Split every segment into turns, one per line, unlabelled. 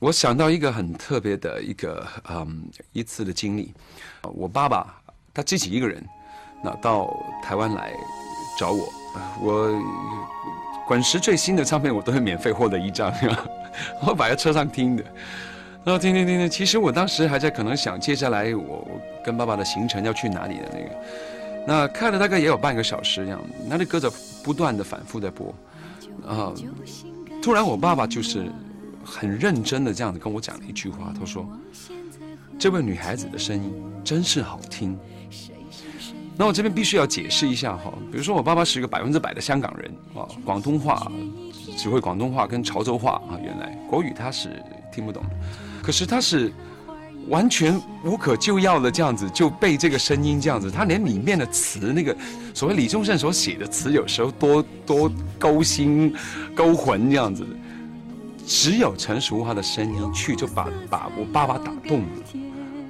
我想到一个很特别的一个嗯一次的经历，我爸爸他自己一个人，那到台湾来找我，我滚石最新的唱片我都会免费获得一张，我摆在车上听的，然后听听听听，其实我当时还在可能想接下来我跟爸爸的行程要去哪里的那个，那看了大概也有半个小时这样，那那歌在不断的反复在播，啊，突然我爸爸就是。很认真的这样子跟我讲了一句话，他说：“这位女孩子的声音真是好听。”那我这边必须要解释一下哈，比如说我爸爸是一个百分之百的香港人啊，广东话只会广东话跟潮州话啊，原来国语他是听不懂，可是他是完全无可救药的这样子就背这个声音这样子，他连里面的词那个所谓李宗盛所写的词，有时候多多勾心勾魂这样子。只有陈淑桦的声音去就把把我爸爸打动了，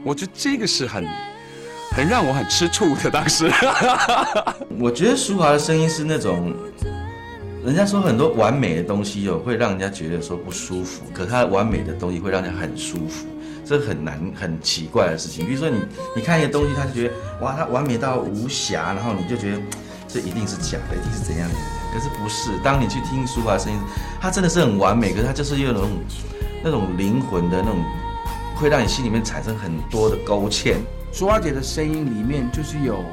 我觉得这个是很很让我很吃醋的。当时，
我觉得淑桦的声音是那种，人家说很多完美的东西哦，会让人家觉得说不舒服，可他完美的东西会让人很舒服，这很难很奇怪的事情。比如说你你看一个东西，他就觉得哇，它完美到无瑕，然后你就觉得这一定是假的，一定是怎样的。可是不是，当你去听舒华的声音，它真的是很完美。可是它就是有那种那种灵魂的那种，会让你心里面产生很多的勾芡。
舒华姐的声音里面就是有，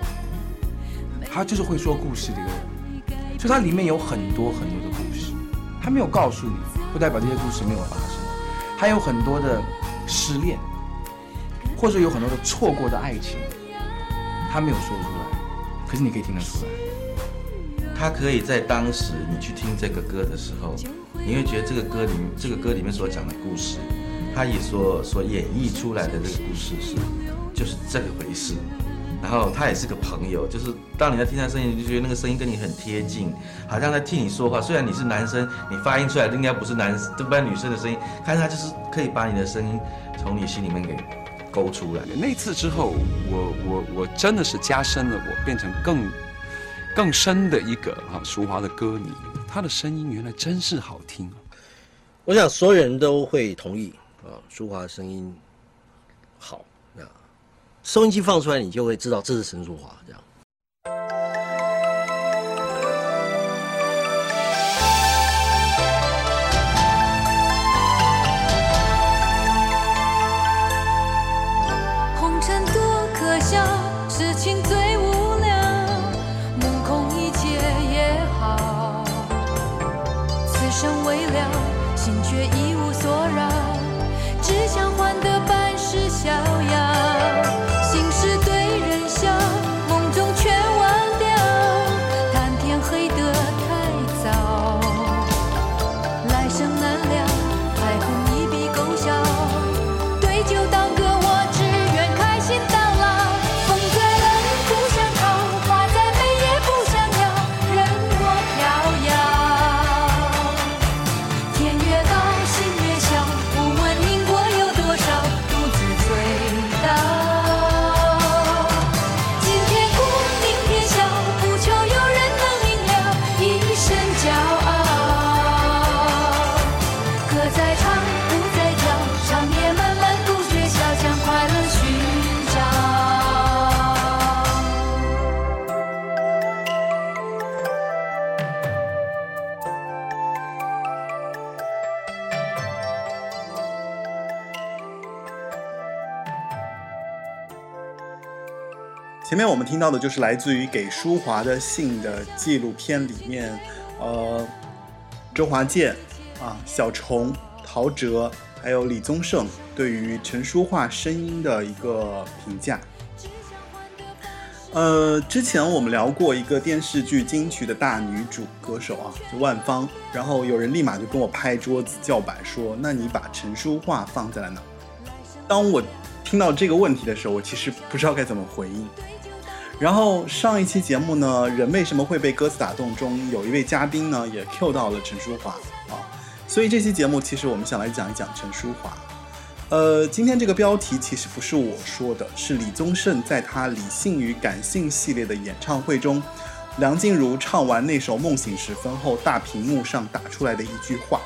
她就是会说故事的一个人，就她里面有很多很多的故事，她没有告诉你，不代表这些故事没有发生。还有很多的失恋，或者有很多的错过的爱情，她没有说出来，可是你可以听得出来。
他可以在当时你去听这个歌的时候，你会觉得这个歌里这个歌里面所讲的故事，他也所所演绎出来的这个故事是，就是这个回事。然后他也是个朋友，就是当你在听他声音，你就觉得那个声音跟你很贴近，好像在替你说话。虽然你是男生，你发音出来的应该不是男，这不然女生的声音，但是他就是可以把你的声音从你心里面给勾出来。
那次之后，我我我真的是加深了，我变成更。更深的一个啊，淑华的歌迷，他的声音原来真是好听！
我想所有人都会同意啊，舒华的声音好啊，收音机放出来，你就会知道这是陈淑华这样。
前面我们听到的就是来自于《给舒华的信》的纪录片里面，呃，周华健啊、小虫、陶喆，还有李宗盛对于陈淑桦声音的一个评价。呃，之前我们聊过一个电视剧金曲的大女主歌手啊，就万芳，然后有人立马就跟我拍桌子叫板说：“那你把陈淑桦放在了哪？”当我听到这个问题的时候，我其实不知道该怎么回应。然后上一期节目呢，人为什么会被歌词打动？中有一位嘉宾呢，也 Q 到了陈淑桦啊，所以这期节目其实我们想来讲一讲陈淑桦。呃，今天这个标题其实不是我说的，是李宗盛在他理性与感性系列的演唱会中，梁静茹唱完那首《梦醒时分》后，大屏幕上打出来的一句话。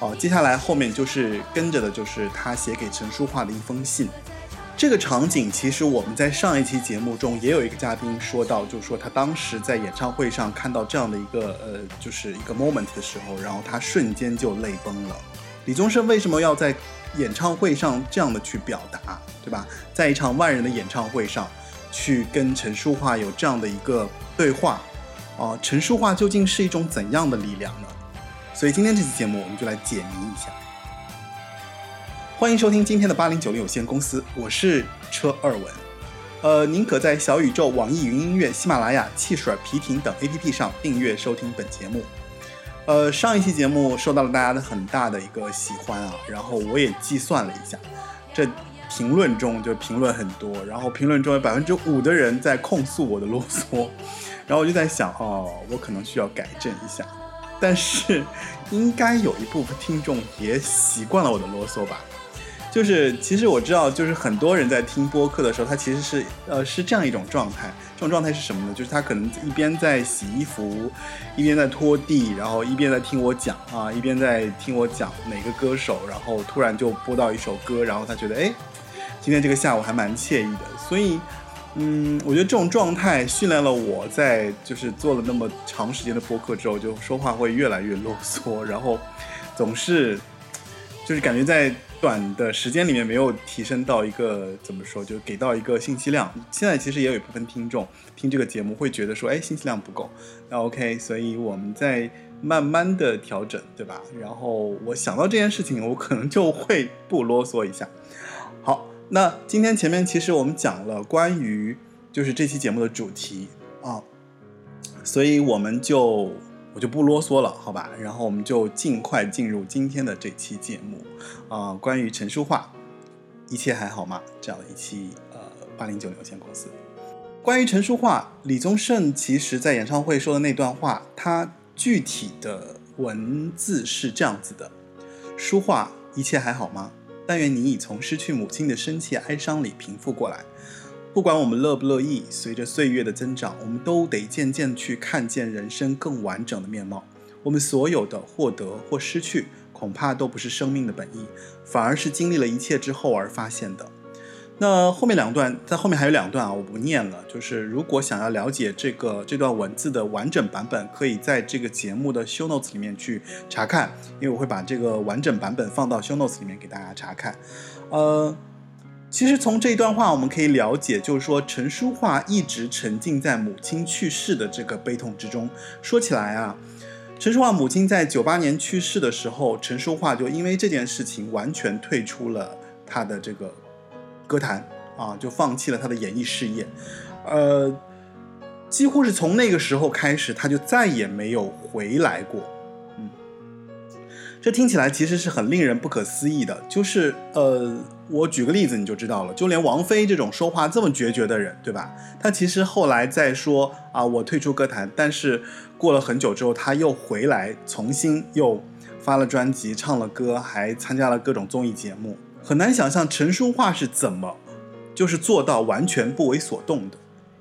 哦，接下来后面就是跟着的就是他写给陈淑桦的一封信。这个场景其实我们在上一期节目中也有一个嘉宾说到，就是说他当时在演唱会上看到这样的一个呃，就是一个 moment 的时候，然后他瞬间就泪崩了。李宗盛为什么要在演唱会上这样的去表达，对吧？在一场万人的演唱会上，去跟陈淑桦有这样的一个对话，哦，陈淑桦究竟是一种怎样的力量呢？所以今天这期节目我们就来解谜一下。欢迎收听今天的八零九零有限公司，我是车二文。呃，您可在小宇宙、网易云音乐、喜马拉雅、汽水、皮艇等 APP 上订阅收听本节目。呃，上一期节目受到了大家的很大的一个喜欢啊，然后我也计算了一下，这评论中就评论很多，然后评论中有百分之五的人在控诉我的啰嗦，然后我就在想，哦，我可能需要改正一下，但是应该有一部分听众也习惯了我的啰嗦吧。就是其实我知道，就是很多人在听播客的时候，他其实是呃是这样一种状态。这种状态是什么呢？就是他可能一边在洗衣服，一边在拖地，然后一边在听我讲啊，一边在听我讲哪个歌手，然后突然就播到一首歌，然后他觉得哎，今天这个下午还蛮惬意的。所以，嗯，我觉得这种状态训练了我在就是做了那么长时间的播客之后，就说话会越来越啰嗦，然后总是就是感觉在。短的时间里面没有提升到一个怎么说，就给到一个信息量。现在其实也有一部分听众听这个节目会觉得说，哎，信息量不够。那 OK，所以我们在慢慢的调整，对吧？然后我想到这件事情，我可能就会不啰嗦一下。好，那今天前面其实我们讲了关于就是这期节目的主题啊，所以我们就。我就不啰嗦了，好吧？然后我们就尽快进入今天的这期节目，啊，关于陈淑桦，一切还好吗？这样的一期呃八零九零有限公司。关于陈淑桦，李宗盛其实在演唱会说的那段话，他具体的文字是这样子的：淑桦，一切还好吗？但愿你已从失去母亲的深切哀伤里平复过来。不管我们乐不乐意，随着岁月的增长，我们都得渐渐去看见人生更完整的面貌。我们所有的获得或失去，恐怕都不是生命的本意，反而是经历了一切之后而发现的。那后面两段，在后面还有两段啊，我不念了。就是如果想要了解这个这段文字的完整版本，可以在这个节目的 show notes 里面去查看，因为我会把这个完整版本放到 show notes 里面给大家查看。呃。其实从这一段话，我们可以了解，就是说陈淑桦一直沉浸在母亲去世的这个悲痛之中。说起来啊，陈淑桦母亲在九八年去世的时候，陈淑桦就因为这件事情完全退出了他的这个歌坛啊，就放弃了他的演艺事业。呃，几乎是从那个时候开始，他就再也没有回来过。嗯，这听起来其实是很令人不可思议的，就是呃。我举个例子你就知道了，就连王菲这种说话这么决绝的人，对吧？她其实后来在说啊，我退出歌坛，但是过了很久之后，她又回来，重新又发了专辑，唱了歌，还参加了各种综艺节目。很难想象陈淑桦是怎么就是做到完全不为所动的，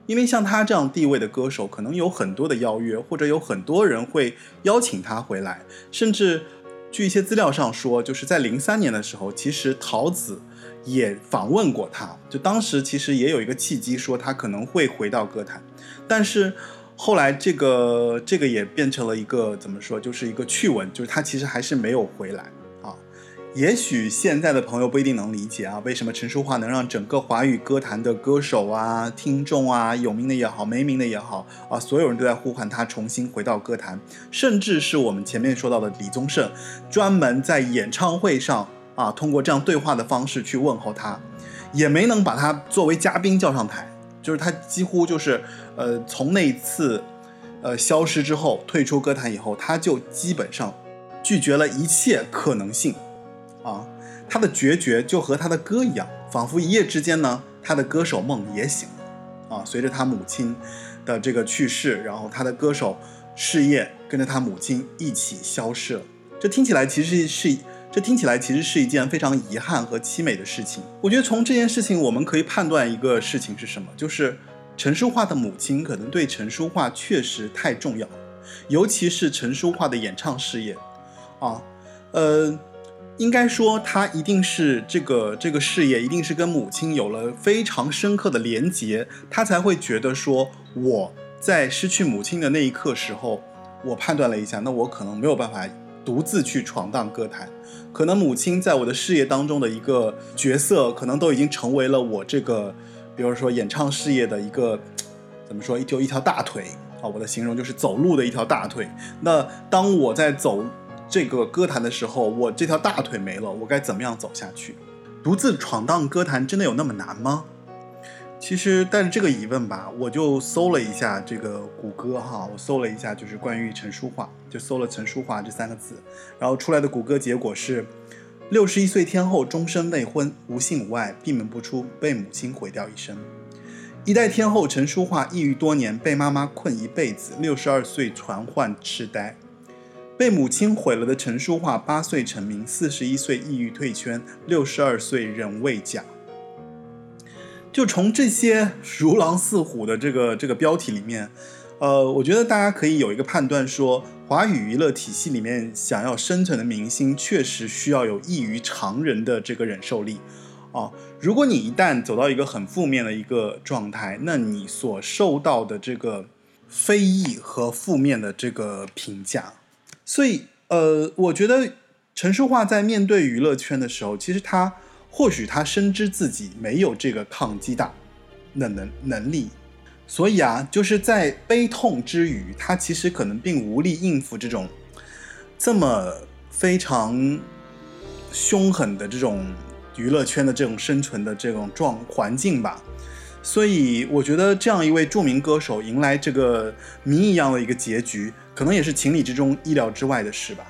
因为像她这样地位的歌手，可能有很多的邀约，或者有很多人会邀请她回来，甚至据一些资料上说，就是在零三年的时候，其实陶子。也访问过他，就当时其实也有一个契机，说他可能会回到歌坛，但是后来这个这个也变成了一个怎么说，就是一个趣闻，就是他其实还是没有回来。也许现在的朋友不一定能理解啊，为什么陈淑桦能让整个华语歌坛的歌手啊、听众啊，有名的也好，没名的也好啊，所有人都在呼唤他重新回到歌坛，甚至是我们前面说到的李宗盛，专门在演唱会上。啊，通过这样对话的方式去问候他，也没能把他作为嘉宾叫上台。就是他几乎就是，呃，从那次，呃，消失之后，退出歌坛以后，他就基本上拒绝了一切可能性。啊，他的决绝就和他的歌一样，仿佛一夜之间呢，他的歌手梦也醒了。啊，随着他母亲的这个去世，然后他的歌手事业跟着他母亲一起消失了。这听起来其实是。这听起来其实是一件非常遗憾和凄美的事情。我觉得从这件事情，我们可以判断一个事情是什么，就是陈淑桦的母亲可能对陈淑桦确实太重要，尤其是陈淑桦的演唱事业，啊，呃，应该说他一定是这个这个事业一定是跟母亲有了非常深刻的连结，他才会觉得说我在失去母亲的那一刻时候，我判断了一下，那我可能没有办法独自去闯荡歌坛，可能母亲在我的事业当中的一个角色，可能都已经成为了我这个，比如说演唱事业的一个怎么说，就一条大腿啊，我的形容就是走路的一条大腿。那当我在走这个歌坛的时候，我这条大腿没了，我该怎么样走下去？独自闯荡歌坛真的有那么难吗？其实带着这个疑问吧，我就搜了一下这个谷歌哈，我搜了一下就是关于陈淑桦，就搜了陈淑桦这三个字，然后出来的谷歌结果是：六十一岁天后终身未婚，无性无爱，闭门不出，被母亲毁掉一生。一代天后陈淑桦抑郁多年，被妈妈困一辈子，六十二岁传患痴呆。被母亲毁了的陈淑桦，八岁成名，四十一岁抑郁退圈，六十二岁仍未嫁。就从这些如狼似虎的这个这个标题里面，呃，我觉得大家可以有一个判断说，华语娱乐体系里面想要生存的明星，确实需要有异于常人的这个忍受力。啊，如果你一旦走到一个很负面的一个状态，那你所受到的这个非议和负面的这个评价，所以呃，我觉得陈淑桦在面对娱乐圈的时候，其实他或许他深知自己没有这个抗击打的能能力，所以啊，就是在悲痛之余，他其实可能并无力应付这种这么非常凶狠的这种。娱乐圈的这种生存的这种状环境吧，所以我觉得这样一位著名歌手迎来这个谜一样的一个结局，可能也是情理之中、意料之外的事吧。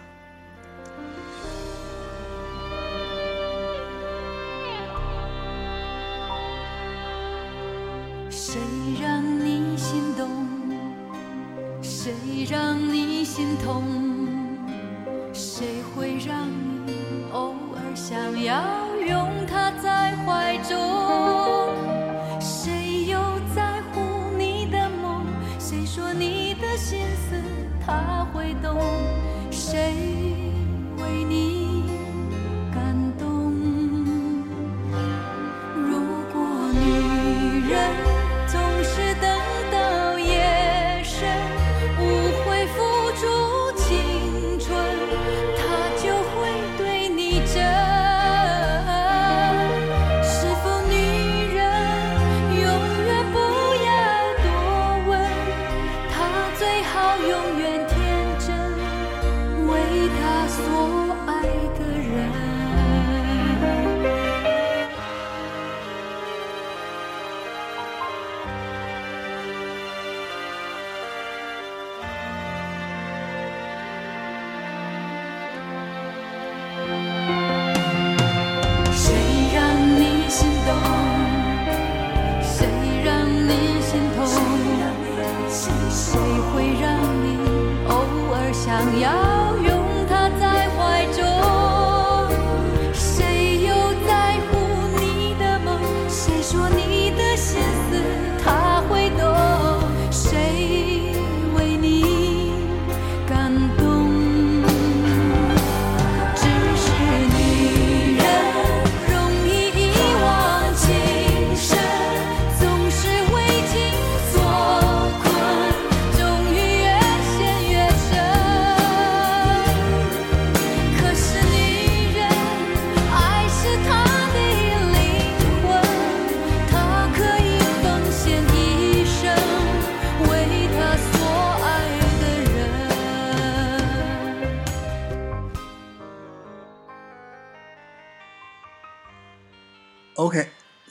Hallelujah.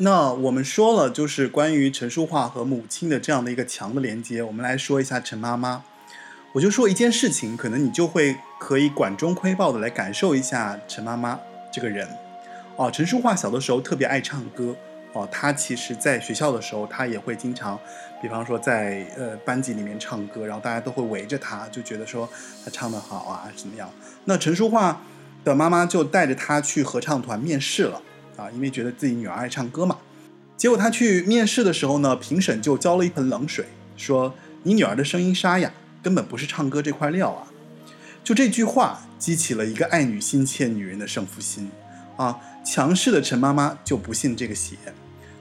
那我们说了，就是关于陈淑桦和母亲的这样的一个强的连接，我们来说一下陈妈妈。我就说一件事情，可能你就会可以管中窥豹的来感受一下陈妈妈这个人。哦，陈淑桦小的时候特别爱唱歌。哦，她其实在学校的时候，她也会经常，比方说在呃班级里面唱歌，然后大家都会围着她，就觉得说她唱得好啊，怎么样？那陈淑桦的妈妈就带着她去合唱团面试了。啊，因为觉得自己女儿爱唱歌嘛。结果他去面试的时候呢，评审就浇了一盆冷水，说：“你女儿的声音沙哑，根本不是唱歌这块料啊。”就这句话激起了一个爱女心切女人的胜负心，啊，强势的陈妈妈就不信这个邪，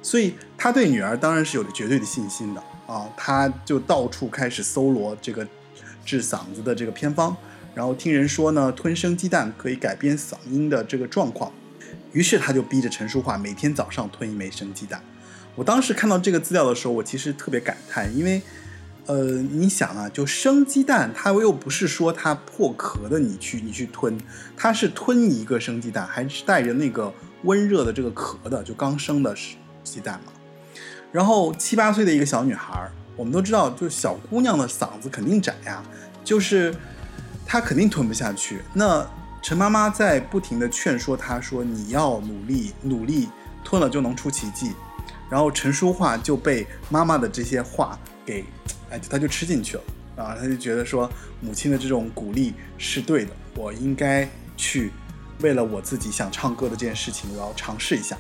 所以她对女儿当然是有着绝对的信心的啊，她就到处开始搜罗这个治嗓子的这个偏方，然后听人说呢，吞生鸡蛋可以改变嗓音的这个状况，于是他就逼着陈淑桦每天早上吞一枚生鸡蛋。我当时看到这个资料的时候，我其实特别感叹，因为。呃，你想啊，就生鸡蛋，它又不是说它破壳的，你去你去吞，它是吞一个生鸡蛋，还是带着那个温热的这个壳的，就刚生的鸡蛋嘛。然后七八岁的一个小女孩，我们都知道，就小姑娘的嗓子肯定窄呀，就是她肯定吞不下去。那陈妈妈在不停的劝说她说：“你要努力努力，吞了就能出奇迹。”然后陈淑桦就被妈妈的这些话给。哎，他就吃进去了啊！他就觉得说，母亲的这种鼓励是对的，我应该去为了我自己想唱歌的这件事情，我要尝试一下。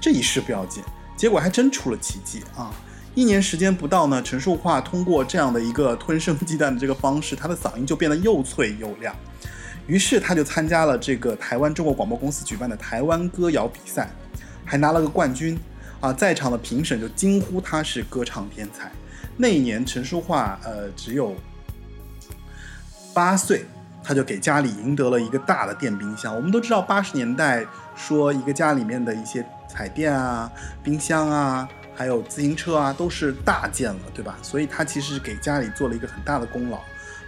这一试不要紧，结果还真出了奇迹啊！一年时间不到呢，陈淑桦通过这样的一个吞生鸡蛋的这个方式，他的嗓音就变得又脆又亮。于是他就参加了这个台湾中国广播公司举办的台湾歌谣比赛，还拿了个冠军啊！在场的评审就惊呼他是歌唱天才。那一年，陈淑桦呃只有八岁，他就给家里赢得了一个大的电冰箱。我们都知道，八十年代说一个家里面的一些彩电啊、冰箱啊，还有自行车啊，都是大件了，对吧？所以他其实给家里做了一个很大的功劳。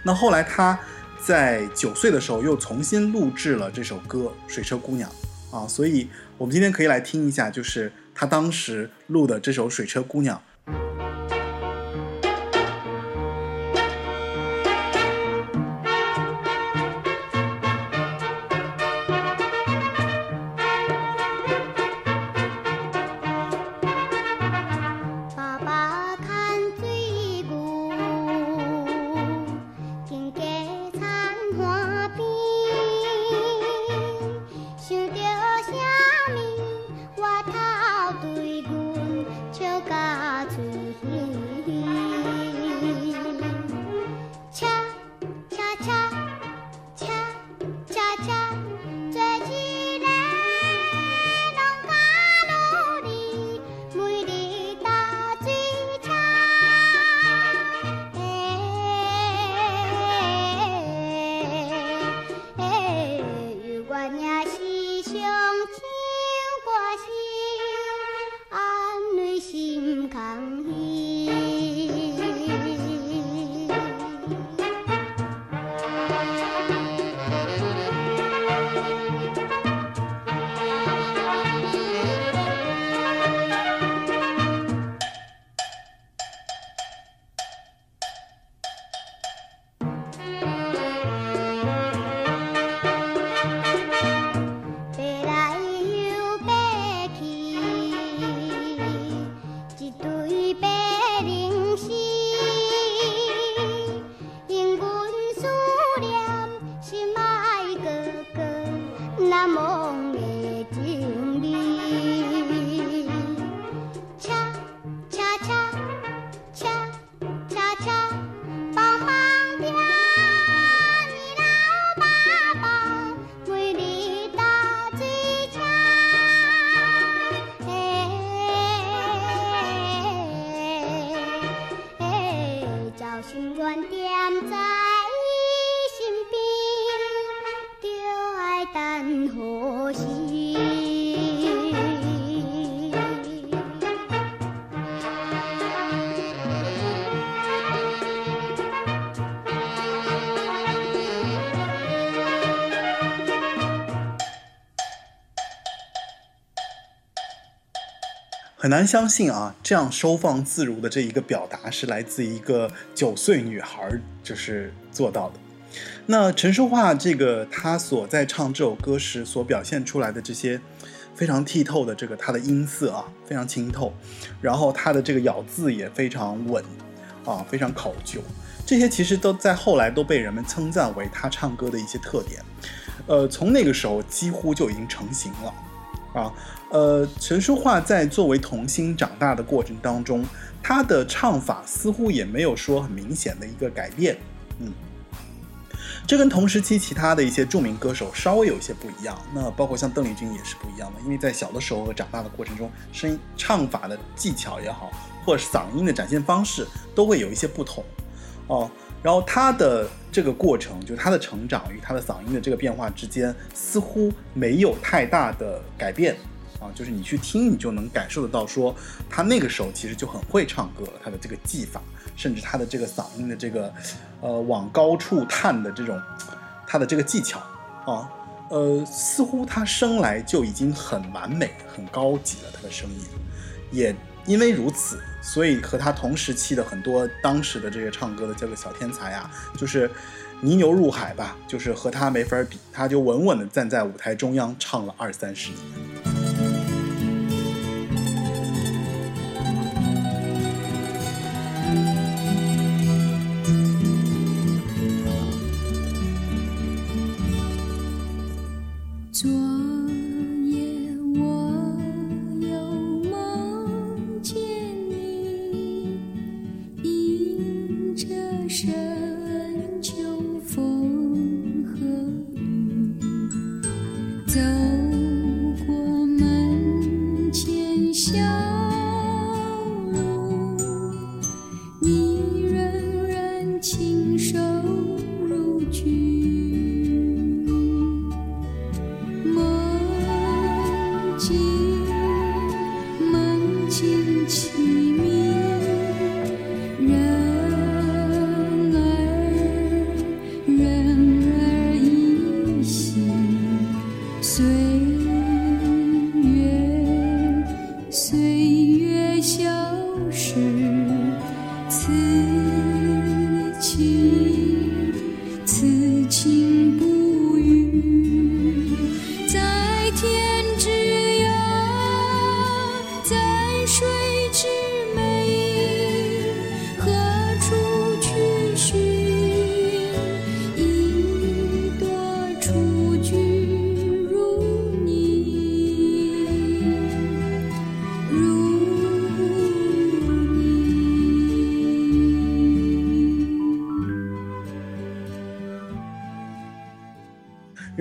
那后来他在九岁的时候又重新录制了这首歌《水车姑娘》啊，所以我们今天可以来听一下，就是他当时录的这首《水车姑娘》。很难相信啊，这样收放自如的这一个表达是来自一个九岁女孩就是做到的。那陈淑桦这个她所在唱这首歌时所表现出来的这些非常剔透的这个她的音色啊，非常清透，然后她的这个咬字也非常稳啊，非常考究，这些其实都在后来都被人们称赞为她唱歌的一些特点。呃，从那个时候几乎就已经成型了。啊，呃，陈淑桦在作为童星长大的过程当中，她的唱法似乎也没有说很明显的一个改变。嗯，这跟同时期其他的一些著名歌手稍微有一些不一样。那包括像邓丽君也是不一样的，因为在小的时候和长大的过程中，声音唱法的技巧也好，或者是嗓音的展现方式都会有一些不同。哦，然后他的这个过程，就他的成长与他的嗓音的这个变化之间，似乎没有太大的改变。啊，就是你去听，你就能感受得到，说他那个时候其实就很会唱歌了，他的这个技法，甚至他的这个嗓音的这个，呃，往高处探的这种，他的这个技巧啊，呃，似乎他生来就已经很完美、很高级了，他的声音，也因为如此，所以和他同时期的很多当时的这些唱歌的这个小天才啊，就是泥牛入海吧，就是和他没法比，他就稳稳的站在舞台中央唱了二三十年。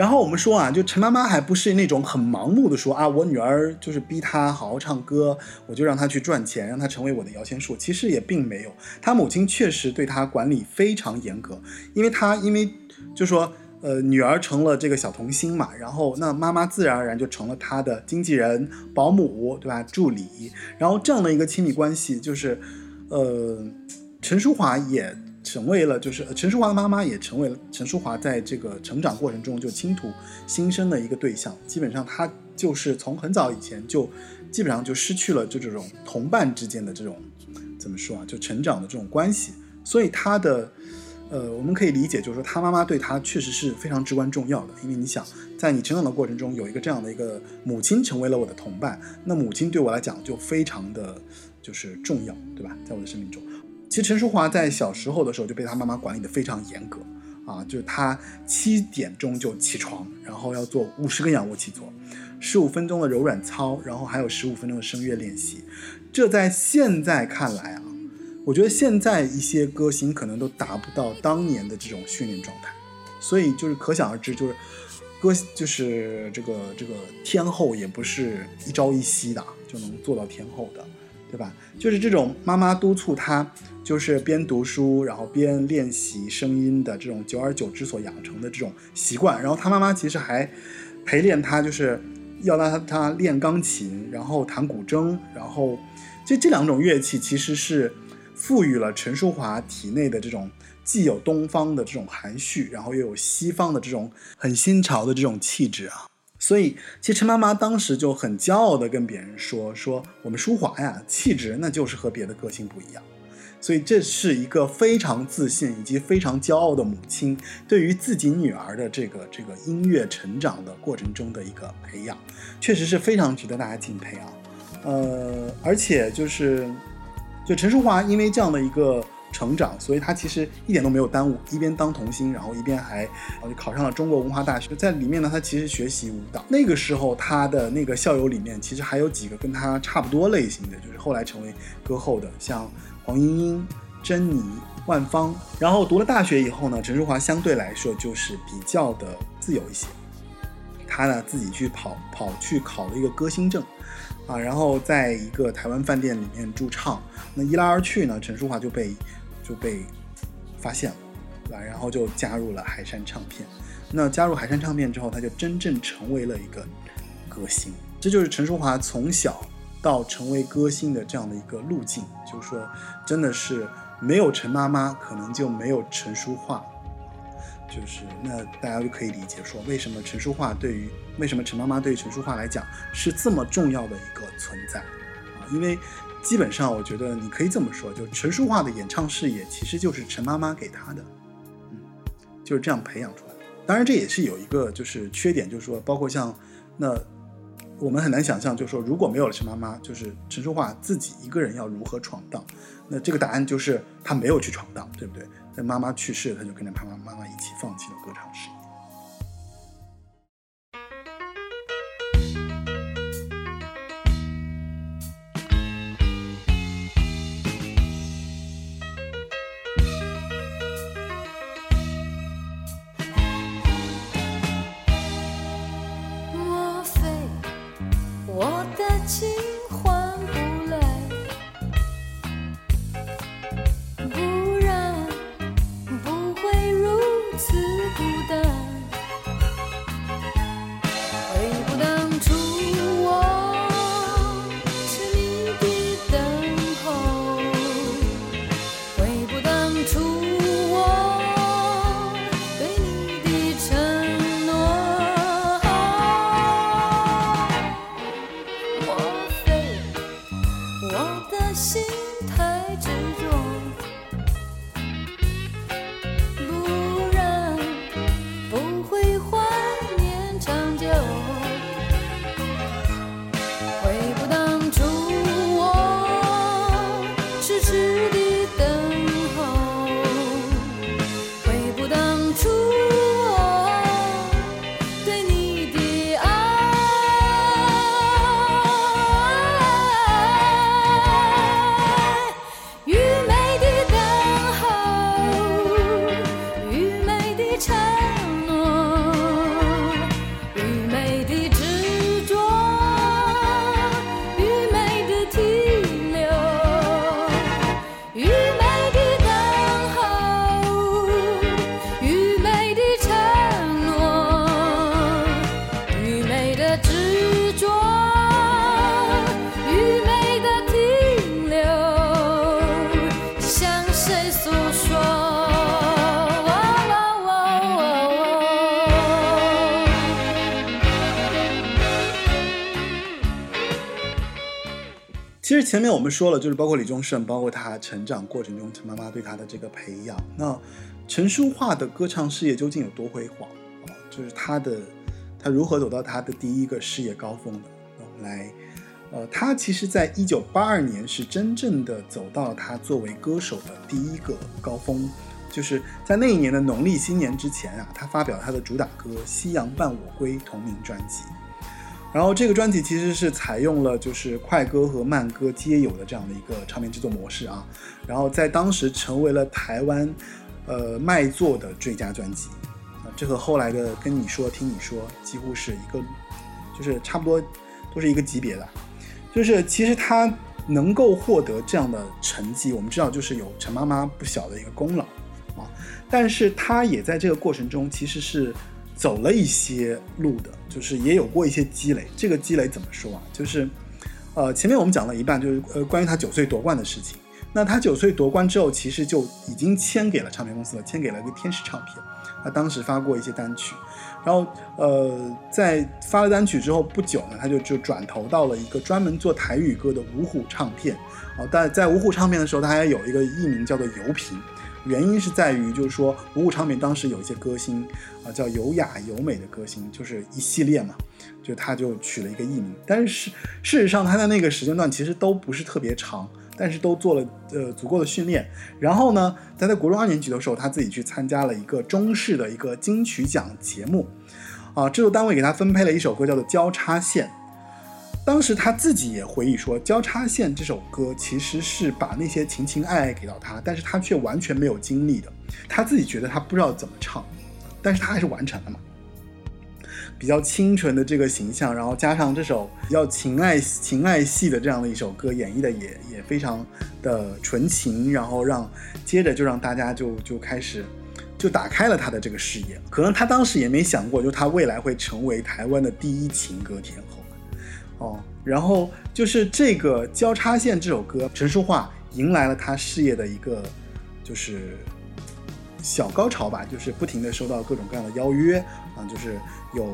然
后我们说啊，就陈妈妈还不是那种很盲目的说啊，我女儿就是逼她好好唱歌，我就让她去赚钱，让她成为我的摇钱树。其实也并没有，她母亲确实对她管理非常严格，因为她因为就说呃女儿成了这个小童星嘛，然后那妈妈自然而然就成了她的经纪人、保姆，对吧？助理，然后这样的一个亲密关系，就是呃陈淑华也成为了，就是陈淑华的妈妈也成为了陈淑华在这个成长过程中就倾吐心声的一个对象。基本上，她就是从很早以前就基本上就失去了就这种同伴之间的这种怎么说啊，就成长的这种关系。所以她的呃，我们可以理解，就是说她妈妈对她确实是非常至关重要的。因为你想，在你成长的过程中有一个这样的一个母亲成为了我的同伴，那母亲对我来讲就非常的就是重要，对吧？在我的生命中。其实陈淑华在小时候的时候就被她妈妈管理的非常严格啊，就是她七点钟就起床，然后要做五十个仰卧起坐，十五分钟的柔软操，然后还有十五分钟的声乐练习。这在现在看来啊，我觉得现在一些歌星可能都达不到当年的这种训练状态，所以就是可想而知，就是歌就是这个这个天后也不是一朝一夕的就能做到天后的。对吧？就是这种妈妈督促他，就是边读书然后边练习声音的这种，久而久之所养成的这种习惯。然后他妈妈其实还陪练他，就是要让他他练钢琴，然后弹古筝，然后这这两种乐器其实是赋予了陈淑华体内的这种既有东方的这种含蓄，然后又有西方的这种很新潮的这种气质啊。所以，其实陈妈妈当时就很骄傲地跟别人说：“说我们淑华呀，气质那就是和别的歌星不一样。”所以，这是一个非常自信以及非常骄傲的母亲对于自己女儿的这个这个音乐成长的过程中的一个培养，确实是非常值得大家敬佩啊。呃，而且就是，就陈淑华因为这样的一个。成长，所以他其实一点都没有耽误，一边当童星，然后一边还呃考上了中国文化大学。在里面呢，他其实学习舞蹈。那个时候，他的那个校友里面，其实还有几个跟他差不多类型的，就是后来成为歌后的，像黄莺莺、珍妮、万芳。然后读了大学以后呢，陈淑桦相对来说就是比较的自由一些。他呢自己去跑跑去考了一个歌星证，啊，然后在一个台湾饭店里面驻唱。那一来二去呢，陈淑桦就被就被发现了，对吧？然后就加入了海山唱片。那加入海山唱片之后，他就真正成为了一个歌星。这就是陈淑桦从小到成为歌星的这样的一个路径，就是说，真的是没有陈妈妈，可能就没有陈淑桦。就是那大家就可以理解说，为什么陈淑桦对于为什么陈妈妈对于陈淑桦来讲是这么重要的一个存在啊？因为基本上我觉得你可以这么说，就陈淑桦的演唱事业其实就是陈妈妈给她的，嗯，就是这样培养出来的。当然这也是有一个就是缺点，就是说包括像那我们很难想象，就是说如果没有了陈妈妈，就是陈淑桦自己一个人要如何闯荡？那这个答案就是她没有去闯荡，对不对？在妈妈去世，她就跟着爸爸妈妈一起放弃了歌唱事业。
我的
实前面我们说了，就是包括李宗盛，包括他成长过程中陈妈妈对他的这个培养。那陈淑桦的歌唱事业究竟有多辉煌啊？就是他的他如何走到他的第一个事业高峰的？我们来，呃，他其实在一九八二年是真正的走到了他作为歌手的第一个高峰，就是在那一年的农历新年之前啊，他发表他的主打歌《夕阳伴我归》同名专辑。然后这个专辑其实是采用了就是快歌和慢歌皆有的这样的一个唱片制作模式啊，然后在当时成为了台湾呃卖座的最佳专辑啊，这和后来的跟你说听你说几乎是一个，就是差不多都是一个级别的，就是其实他能够获得这样的成绩，我们知道就是有陈妈妈不小的一个功劳啊，但是他也在这个过程中其实是。走了一些路的，就是也有过一些积累。这个积累怎么说啊？就是，呃，前面我们讲了一半，就是呃关于他九岁夺冠的事情。那他九岁夺冠之后，其实就已经签给了唱片公司了，签给了一个天使唱片。他当时发过一些单曲，然后呃，在发了单曲之后不久呢，他就就转投到了一个专门做台语歌的五虎唱片。哦，但在五虎唱片的时候，他还有一个艺名叫做尤平。原因是在于，就是说五虎唱片当时有一些歌星啊，叫有雅有美的歌星，就是一系列嘛，就他就取了一个艺名。但是事实上，他在那个时间段其实都不是特别长，但是都做了呃足够的训练。然后呢，他在国中二年级的时候，他自己去参加了一个中视的一个金曲奖节目，啊，制作单位给他分配了一首歌叫做《交叉线》。当时他自己也回忆说，《交叉线》这首歌其实是把那些情情爱爱给到他，但是他却完全没有经历的。他自己觉得他不知道怎么唱，但是他还是完成了嘛。比较清纯的这个形象，然后加上这首比较情爱情爱系的这样的一首歌，演绎的也也非常的纯情，然后让接着就让大家就就开始就打开了他的这个视野。可能他当时也没想过，就他未来会成为台湾的第一情歌天后。哦，然后就是这个交叉线这首歌，陈淑桦迎来了他事业的一个就是小高潮吧，就是不停的收到各种各样的邀约啊，就是有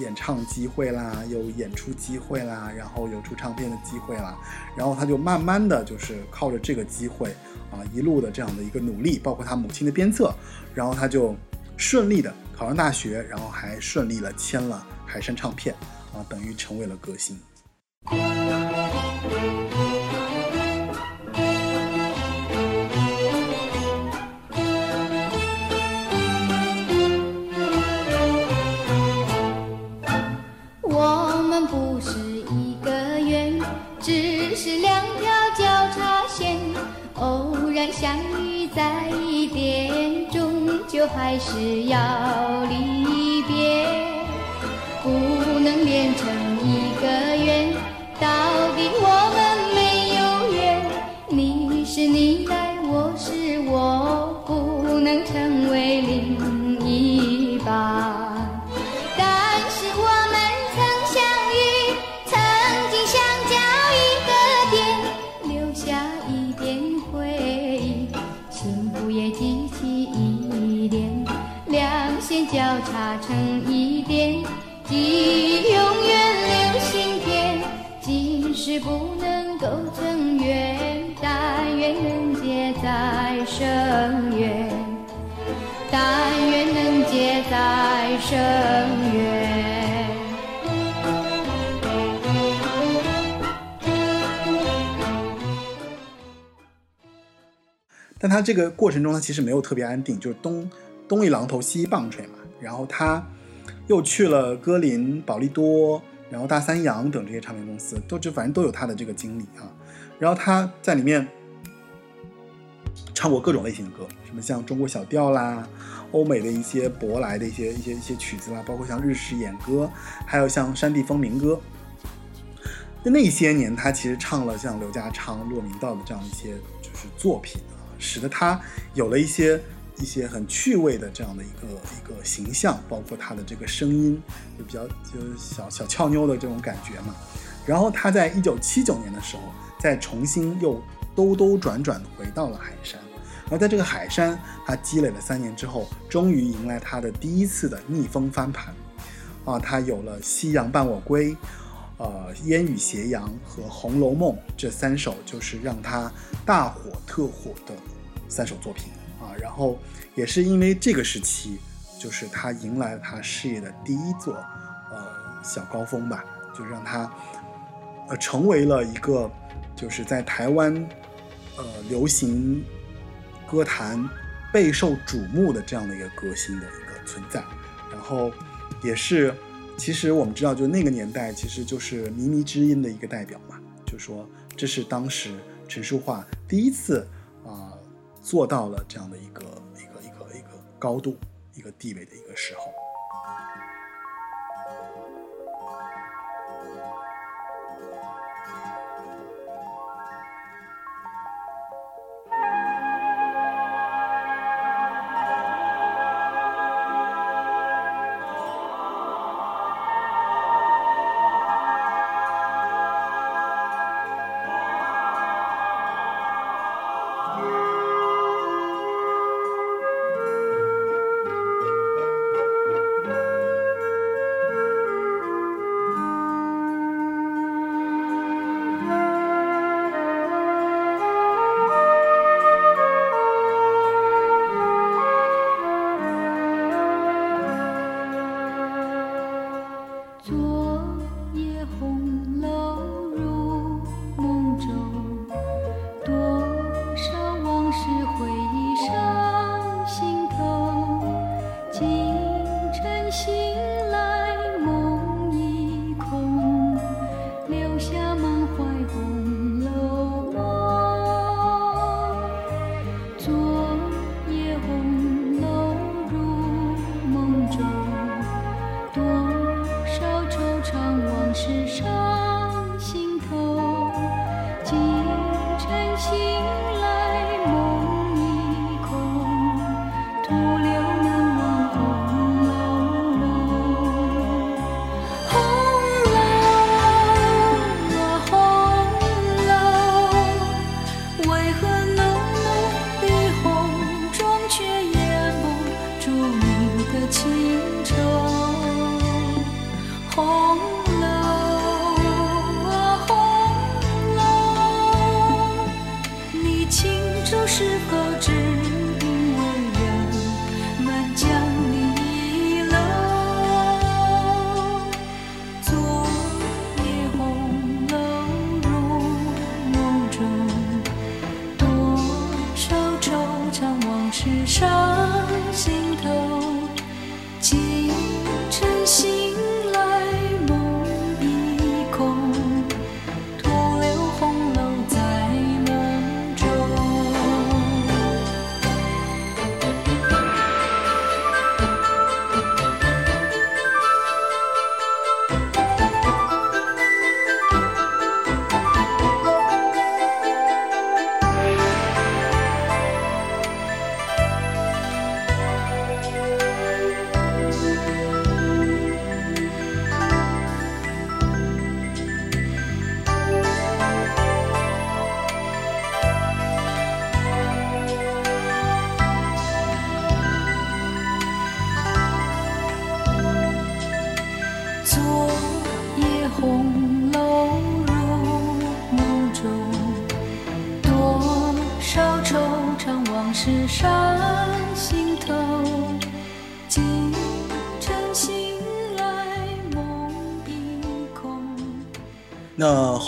演唱机会啦，有演出机会啦，然后有出唱片的机会啦，然后他就慢慢的就是靠着这个机会啊，一路的这样的一个努力，包括他母亲的鞭策，然后他就顺利的考上大学，然后还顺利了签了海山唱片。啊，等于成为了歌星。
我们不是一个圆，只是两条交叉线，偶然相遇在一点，终究还是要
这个过程中，他其实没有特别安定，就是东东一榔头西一棒槌嘛。然后他又去了歌林、宝利多，然后大三洋等这些唱片公司，都就反正都有他的这个经历啊。然后他在里面唱过各种类型的歌，什么像中国小调啦、欧美的一些舶来的一些一些一些曲子啦，包括像日式演歌，还有像山地风民歌。那那些年，他其实唱了像刘家昌、骆明道的这样一些就是作品，使得他有了一些一些很趣味的这样的一个一个形象，包括他的这个声音，就比较就小小俏妞的这种感觉嘛。然后他在一九七九年的时候，再重新又兜兜转转回到了海山。而在这个海山，他积累了三年之后，终于迎来他的第一次的逆风翻盘。啊，他有了《夕阳伴我归》。呃，《烟雨斜阳》和《红楼梦》这三首就是让他大火特火的三首作品啊。然后也是因为这个时期，就是他迎来了他事业的第一座呃小高峰吧，就让他呃成为了一个就是在台湾呃流行歌坛备受瞩目的这样的一个歌星的一个存在。然后也是。其实我们知道，就那个年代，其实就是靡靡之音的一个代表嘛。就说这是当时陈淑桦第一次啊、做到了这样的一个一个一个一个高度、一个地位的一个时候。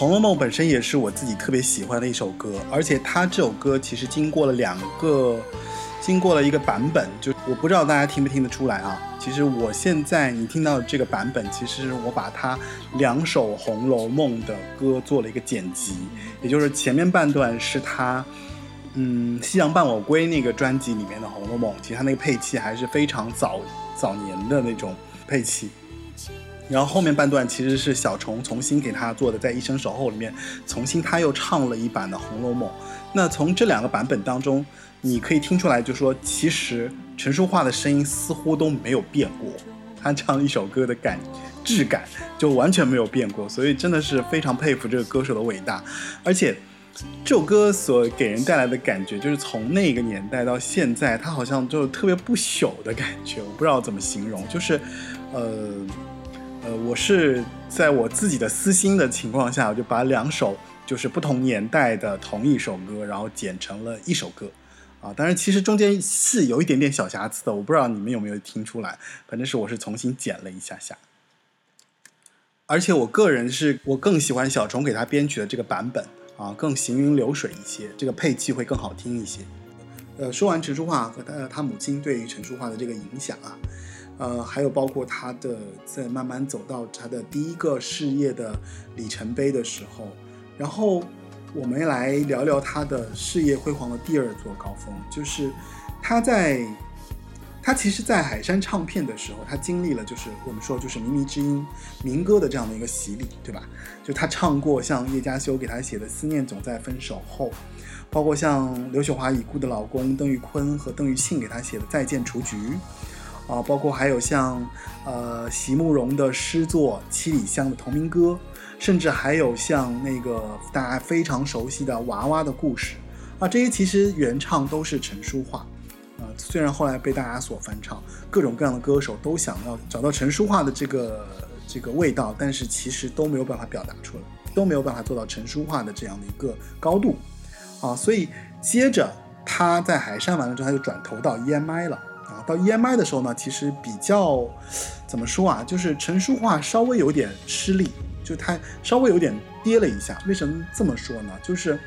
红楼梦》本身也是我自己特别喜欢的一首歌，而且它这首歌其实经过了两个，经过了一个版本，就我不知道大家听不听得出来啊。其实我现在你听到这个版本，其实我把它两首《红楼梦》的歌做了一个剪辑，也就是前面半段是他，嗯，《夕阳伴我归》那个专辑里面的《红楼梦》，其实它那个配器还是非常早早年的那种配器。然后后面半段其实是小虫重新给他做的，在《一生守候》里面重新他又唱了一版的《红楼梦》。那从这两个版本当中，你可以听出来，就说其实陈淑桦的声音似乎都没有变过，他唱一首歌的感质感就完全没有变过，所以真的是非常佩服这个歌手的伟大。而且这首歌所给人带来的感觉，就是从那个年代到现在，它好像就特别不朽的感觉，我不知道怎么形容，就是呃。呃，我是在我自己的私心的情况下，我就把两首就是不同年代的同一首歌，然后剪成了一首歌，啊，当然其实中间是有一点点小瑕疵的，我不知道你们有没有听出来，反正是我是重新剪了一下下，而且我个人是我更喜欢小虫给他编曲的这个版本啊，更行云流水一些，这个配器会更好听一些。呃，说完陈淑桦和他他母亲对于陈淑桦的这个影响啊。呃，还有包括他的在慢慢走到他的第一个事业的里程碑的时候，然后我们来聊聊他的事业辉煌的第二座高峰，就是他在他其实，在海山唱片的时候，他经历了就是我们说就是靡靡之音民歌的这样的一个洗礼，对吧？就他唱过像叶嘉修给他写的《思念总在分手后》，包括像刘雪华已故的老公邓玉坤和邓玉庆给他写的《再见雏菊》。啊，包括还有像，呃，席慕容的诗作《七里香》的同名歌，甚至还有像那个大家非常熟悉的《娃娃的故事》，啊，这些其实原唱都是陈淑桦，啊，虽然后来被大家所翻唱，各种各样的歌手都想要找到陈淑桦的这个这个味道，但是其实都没有办法表达出来，都没有办法做到陈淑桦的这样的一个高度，啊，所以接着他在海山完了之后，他就转投到 EMI 了。到 EMI 的时候呢，其实比较怎么说啊，就是陈淑桦稍微有点吃力，就他稍微有点跌了一下。为什么这么说呢？就是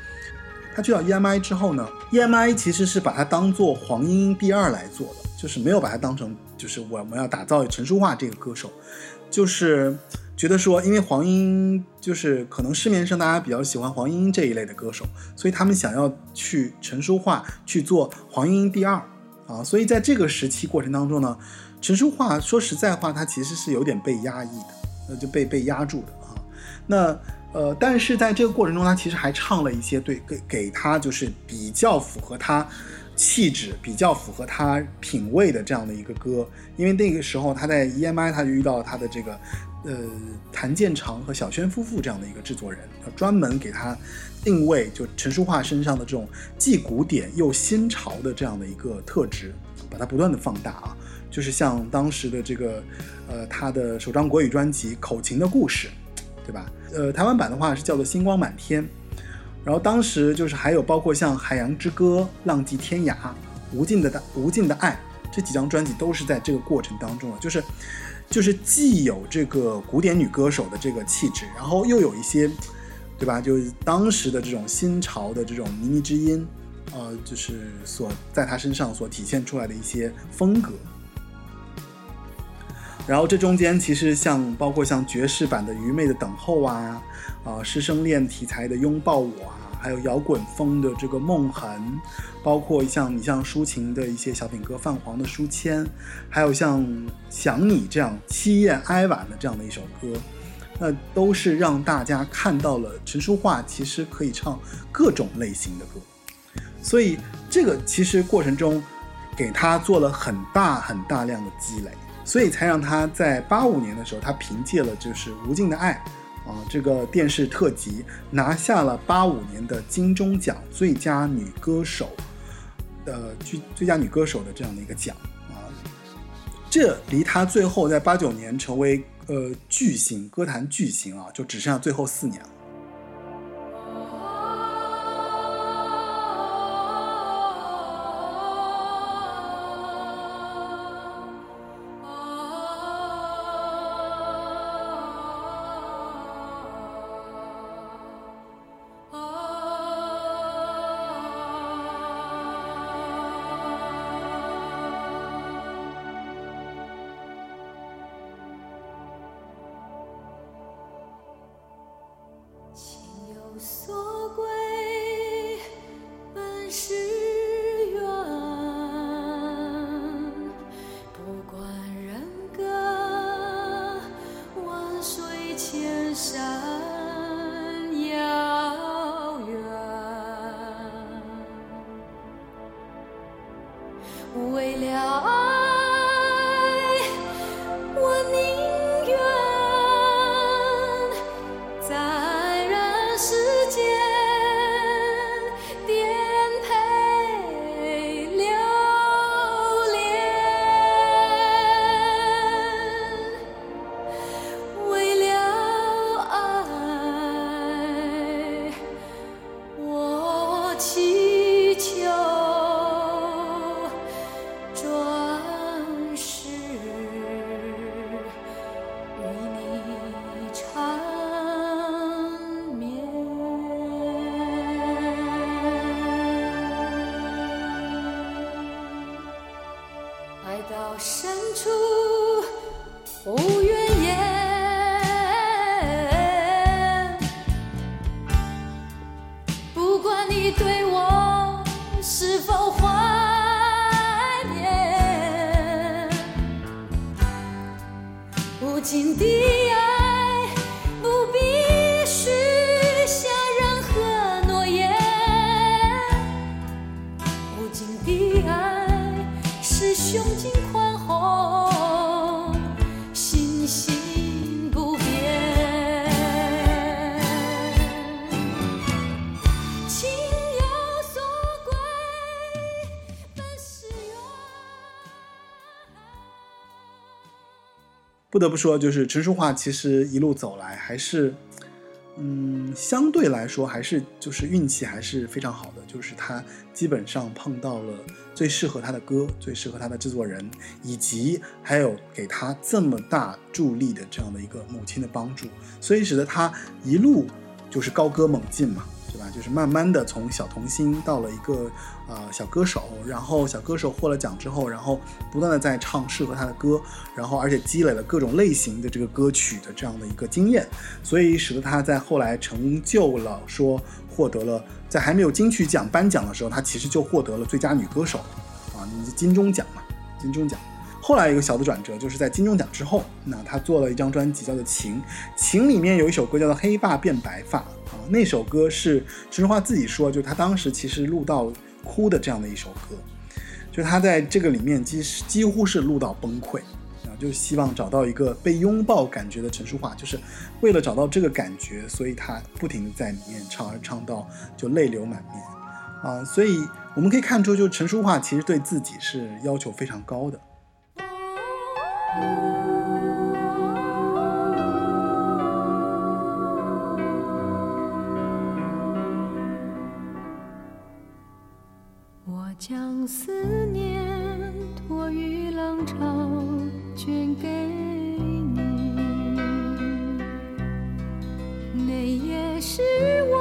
他去到 EMI 之后呢，EMI 其实是把它当做黄莺莺第二来做的，就是没有把它当成就是我们要打造陈淑桦这个歌手，就是觉得说，因为黄莺就是可能市面上大家比较喜欢黄莺莺这一类的歌手，所以他们想要去陈淑桦去做黄莺莺第二。啊，所以在这个时期过程当中呢，陈淑桦说实在话，他其实是有点被压抑的，呃，就被被压住的啊。那呃，但是在这个过程中，他其实还唱了一些对给给他就是比较符合他气质、比较符合他品味的这样的一个歌。因为那个时候他在 EMI，他就遇到了他的这个呃谭健常和小轩夫妇这样的一个制作人，专门给他。定位就陈淑桦身上的这种既古典又新潮的这样的一个特质，把它不断的放大啊，就是像当时的这个，呃，他的首张国语专辑《口琴的故事》，对吧？呃，台湾版的话是叫做《星光满天》，然后当时就是还有包括像《海洋之歌》《浪迹天涯》《无尽的无尽的爱》这几张专辑都是在这个过程当中的，就是就是既有这个古典女歌手的这个气质，然后又有一些。对吧？就是当时的这种新潮的这种靡靡之音，呃，就是所在她身上所体现出来的一些风格。然后这中间其实像包括像爵士版的《愚昧的等候》啊，啊师生恋题材的《拥抱我》啊，还有摇滚风的这个《梦痕》，包括像你像抒情的一些小品歌《泛黄的书签》，还有像《想你》这样凄艳哀婉的这样的一首歌。那都是让大家看到了陈淑桦其实可以唱各种类型的歌，所以这个其实过程中给他做了很大很大量的积累，所以才让他在八五年的时候，他凭借了就是《无尽的爱》啊这个电视特辑拿下了八五年的金钟奖最佳女歌手呃最最佳女歌手的这样的一个奖啊，这离她最后在八九年成为。呃，巨星歌坛巨星啊，就只剩下最后四年了。
不
得不说，就是陈淑桦其实一路走来还是，嗯，相对来说还是就是运气还是非常好的，就是他基本上碰到了最适合他的歌，最适合他的制作人，以及还有给他这么大助力的这样的一个母亲的帮助，所以使得他一路就是高歌猛进嘛。就是慢慢的从小童星到了一个呃小歌手，然后小歌手获了奖之后，然后不断的在唱适合他的歌，然后而且积累了各种类型的这个歌曲的这样的一个经验，所以使得他在后来成就了说获得了在还没有金曲奖颁奖的时候，他其实就获得了最佳女歌手啊，金钟奖嘛，金钟奖。后来一个小的转折，就是在金钟奖之后，那他做了一张专辑叫做《情》，《情》里面有一首歌叫做《黑发变白发》，那首歌是陈淑桦自己说，就他当时其实录到哭的这样的一首歌，就他在这个里面几几乎是录到崩溃啊，就希望找到一个被拥抱感觉的陈淑桦，就是为了找到这个感觉，所以他不停的在里面唱，而唱到就泪流满面啊，所以我们可以看出，就陈淑桦其实对自己是要求非常高的。
思念托于浪潮，捐给你。那也是我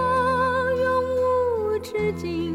永无止境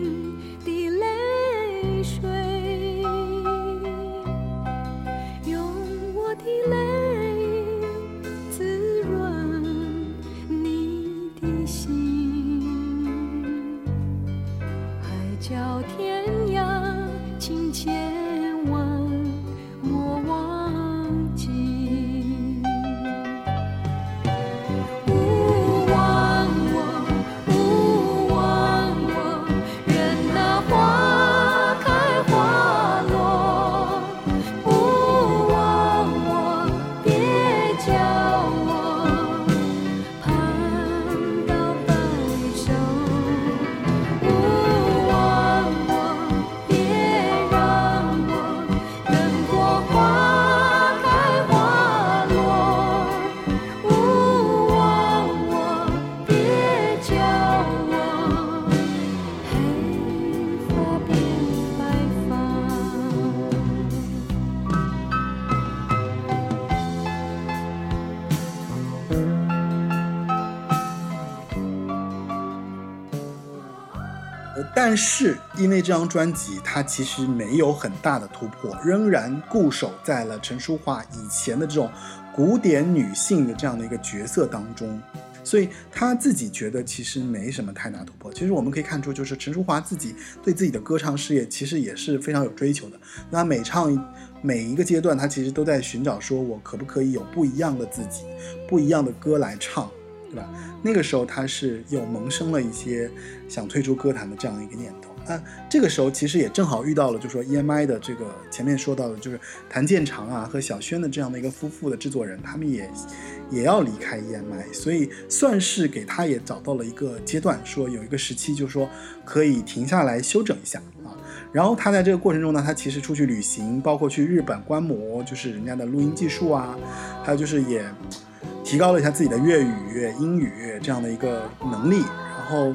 但是因为这张专辑它其实没有很大的突破，仍然固守在了陈淑桦以前的这种古典女性的这样的一个角色当中。所以她自己觉得其实没什么太大突破。其实我们可以看出，就是陈淑桦自己对自己的歌唱事业其实也是非常有追求的。那每唱每一个阶段，她其实都在寻找说我可不可以有不一样的自己，不一样的歌来唱，对吧？那个时候他是有萌生了一些想退出歌坛的这样一个念头。那这个时候其实也正好遇到了，就是说 EMI 的这个前面说到的，就是谭健常啊和小轩的这样的一个夫妇的制作人，他们也也要离开 EMI，所以算是给他也找到了一个阶段，说有一个时期，就是说可以停下来休整一下啊。然后他在这个过程中呢，他其实出去旅行，包括去日本观摩，就是人家的录音技术啊，还有就是也提高了一下自己的粤语、英语这样的一个能力，然后。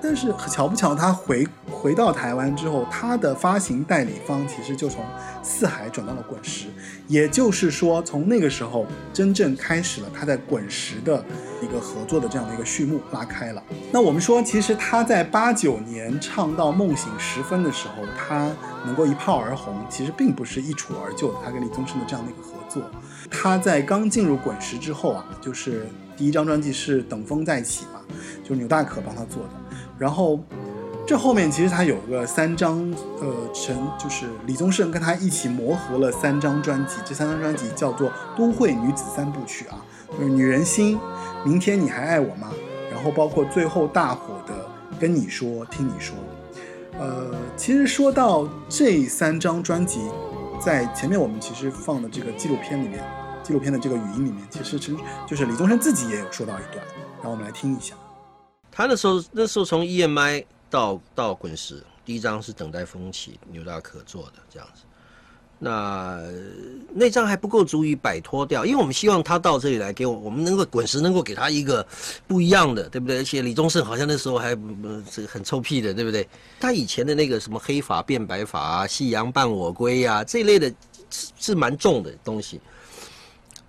但是巧不巧，他回回到台湾之后，他的发行代理方其实就从四海转到了滚石，也就是说，从那个时候真正开始了他在滚石的一个合作的这样的一个序幕拉开了。那我们说，其实他在八九年唱到《梦醒时分》的时候，他能够一炮而红，其实并不是一蹴而就的。他跟李宗盛的这样的一个合作，他在刚进入滚石之后啊，就是第一张专辑是《等风再起》嘛，就是牛大可帮他做的。然后，这后面其实他有个三张，呃，陈就是李宗盛跟他一起磨合了三张专辑，这三张专辑叫做《都会女子三部曲》啊，就是《女人心》《明天你还爱我吗》，然后包括最后大火的《跟你说听你说》。呃，其实说到这三张专辑，在前面我们其实放的这个纪录片里面，纪录片的这个语音里面，其实陈就是李宗盛自己也有说到一段，让我们来听一下。
他那时候那时候从 EMI 到到滚石，第一张是等待风起，牛大可做的这样子。那那张还不够足以摆脱掉，因为我们希望他到这里来给我，我们能够滚石能够给他一个不一样的，对不对？而且李宗盛好像那时候还这个很臭屁的，对不对？他以前的那个什么黑发变白发啊，夕阳伴我归呀、这一类的是是蛮重的东西。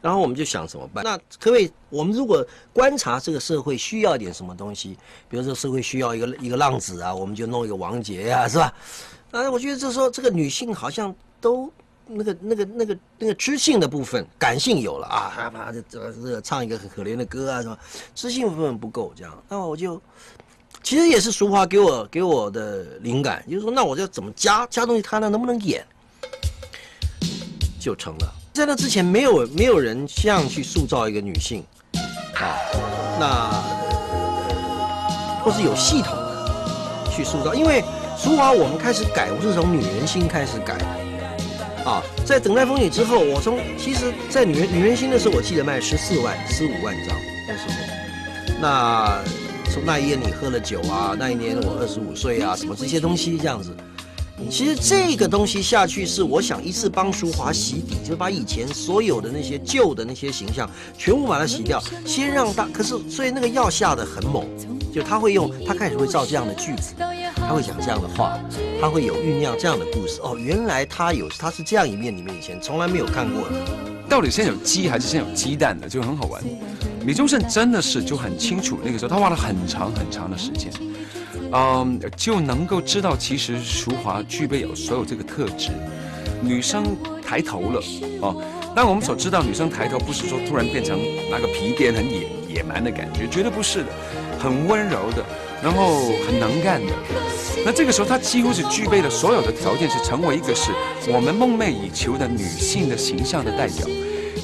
然后我们就想怎么办？那可不可以？我们如果观察这个社会需要点什么东西，比如说社会需要一个一个浪子啊，我们就弄一个王杰呀、是吧？啊，我觉得这时候这个女性好像都那个那个那个那个知性的部分，感性有了啊，啪啪这这这唱一个很可怜的歌啊什么，知性部分不够这样，那我就其实也是俗话给我给我的灵感，就是说那我就怎么加加东西，看他能不能演，就成了。在那之前，没有没有人像去塑造一个女性，啊，那或是有系统的去塑造，因为淑华我们开始改，我是从女人心开始改，啊，在等待风雨之后，我从其实，在女人女人心的时候，我记得卖十四万、十五万张那时候，那从那一夜你喝了酒啊，那一年我二十五岁啊，什么这些东西这样子。其实这个东西下去是我想一次帮淑华洗底，就是把以前所有的那些旧的那些形象全部把它洗掉，先让他。可是所以那个药下的很猛，就他会用，他开始会造这样的句子，他会讲这样的话，他会有酝酿这样的故事。哦，原来他有他是这样一面，你们以前从来没有看过的。
到底先有鸡还是先有鸡蛋的，就很好玩。李宗盛真的是就很清楚，那个时候他花了很长很长的时间，嗯，就能够知道其实淑华具备有所有这个特质，女生抬头了哦。但我们所知道，女生抬头不是说突然变成拿个皮鞭很野野蛮的感觉，绝对不是的，很温柔的，然后很能干的。那这个时候，她几乎是具备了所有的条件，是成为一个是我们梦寐以求的女性的形象的代表。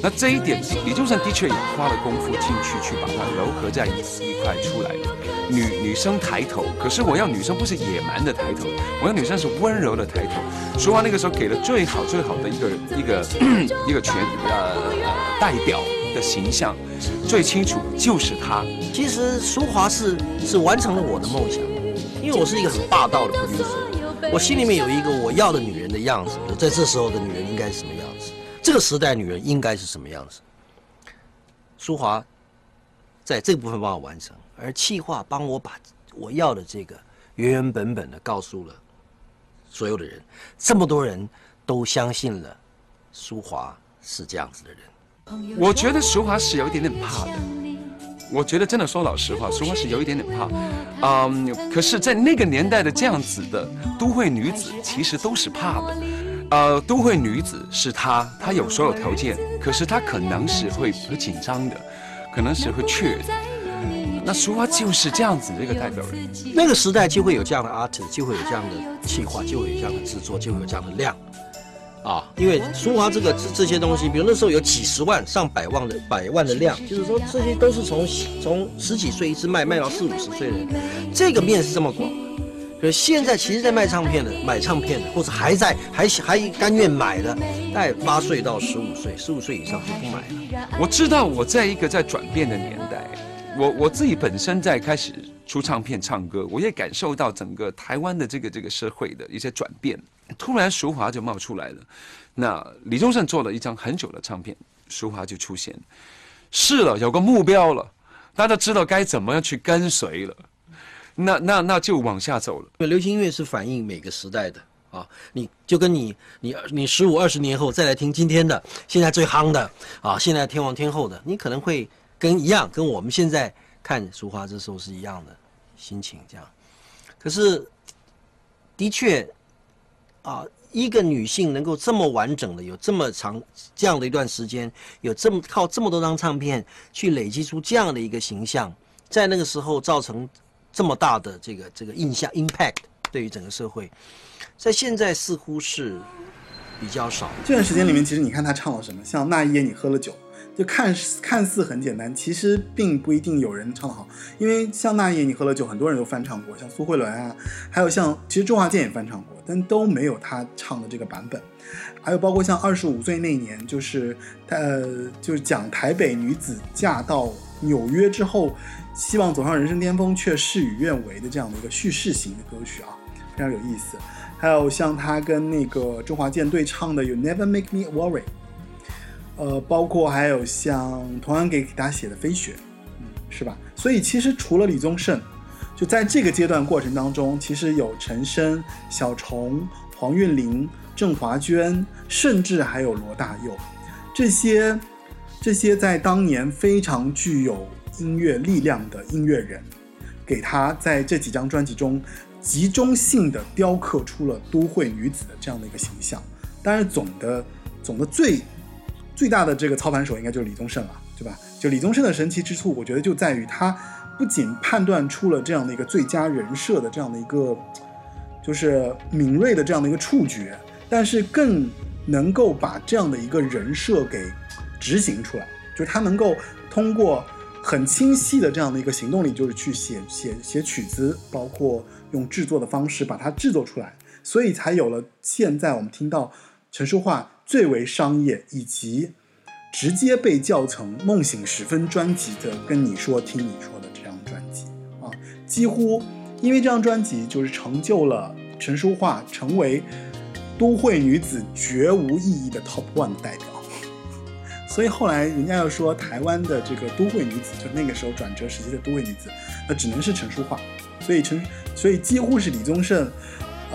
那这一点，李宗盛的确也花了功夫进去，去把它糅合在一一块出来的。女女生抬头，可是我要女生不是野蛮的抬头，我要女生是温柔的抬头。淑华那个时候给了最好最好的一个一个一个全呃代表的形象，最清楚就是她。
其实淑华是是完成了我的梦想，因为我是一个很霸道的 producer，我心里面有一个我要的女人的样子，在这时候的女人应该是什么样子，这个时代女人应该是什么样子。淑华在这个部分帮我完成，而气化帮我把我要的这个原原本本的告诉了所有的人，这么多人都相信了淑华是这样子的人。
我觉得淑华是有一点点怕的。我觉得真的说老实话，淑华是有一点点怕，嗯，可是，在那个年代的这样子的都会女子，其实都是怕的。呃，都会女子是她，她有所有条件，可是她可能是会不紧张的，可能是会怯的。那淑华就是这样子的一个代表人。
那个时代就会有这样的 artist，就会有这样的企划，就会有这样的制作，就会有这样的量。啊，因为舒华这个这这些东西，比如那时候有几十万、上百万的百万的量，就是说这些都是从从十几岁一直卖卖到四五十岁的人，这个面是这么广。可是现在其实，在卖唱片的、买唱片的，或者还在还还甘愿买的，在八岁到十五岁，十五岁以上就不买了。
我知道我在一个在转变的年代，我我自己本身在开始出唱片唱歌，我也感受到整个台湾的这个这个社会的一些转变。突然淑华就冒出来了，那李宗盛做了一张很久的唱片，淑华就出现，是了，有个目标了，大家知道该怎么样去跟随了，那那那就往下走了。
流行音乐是反映每个时代的啊，你就跟你你你十五二十年后再来听今天的现在最夯的啊，现在天王天后的，你可能会跟一样，跟我们现在看淑华这时候是一样的心情这样。可是的确啊，一个女性能够这么完整的有这么长这样的一段时间，有这么靠这么多张唱片去累积出这样的一个形象，在那个时候造成这么大的这个这个印象 impact 对于整个社会，在现在似乎是比较少。
这段时间里面，其实你看他唱了什么，像那一夜你喝了酒，就看看似很简单，其实并不一定有人唱得好。因为像那夜你喝了酒，很多人都翻唱过，像苏慧伦啊，还有像其实周华健也翻唱过，但都没有他唱的这个版本。还有包括像二十五岁那年，就是呃，就是讲台北女子嫁到纽约之后，希望走上人生巅峰，却事与愿违的这样的一个叙事型的歌曲啊，非常有意思。还有像他跟那个周华健对唱的《You Never Make Me Worry》，呃，包括还有像同样给给他写的《飞雪》，嗯，是吧？所以其实除了李宗盛，就在这个阶段过程当中，其实有陈升、小虫、黄韵玲、郑华娟，甚至还有罗大佑，这些这些在当年非常具有音乐力量的音乐人，给他在这几张专辑中集中性的雕刻出了都会女子的这样的一个形象。当然，总的总的最最大的这个操盘手应该就是李宗盛了，对吧？就李宗盛的神奇之处，我觉得就在于他不仅判断出了这样的一个最佳人设的这样的一个就是敏锐的这样的一个触觉，但是更能够把这样的一个人设给执行出来，就是他能够通过很清晰的这样的一个行动力，就是去写写写曲子，包括用制作的方式把它制作出来，所以才有了现在我们听到陈淑桦最为商业以及直接被叫成梦醒时分专辑的《跟你说听你说》的这张专辑啊，几乎因为这张专辑就是成就了陈淑桦成为都会女子绝无意义的 Top One 代表。所以后来人家要说台湾的这个都会女子，就那个时候转折时期的都会女子，那只能是陈淑桦。所以陈，所以几乎是李宗盛，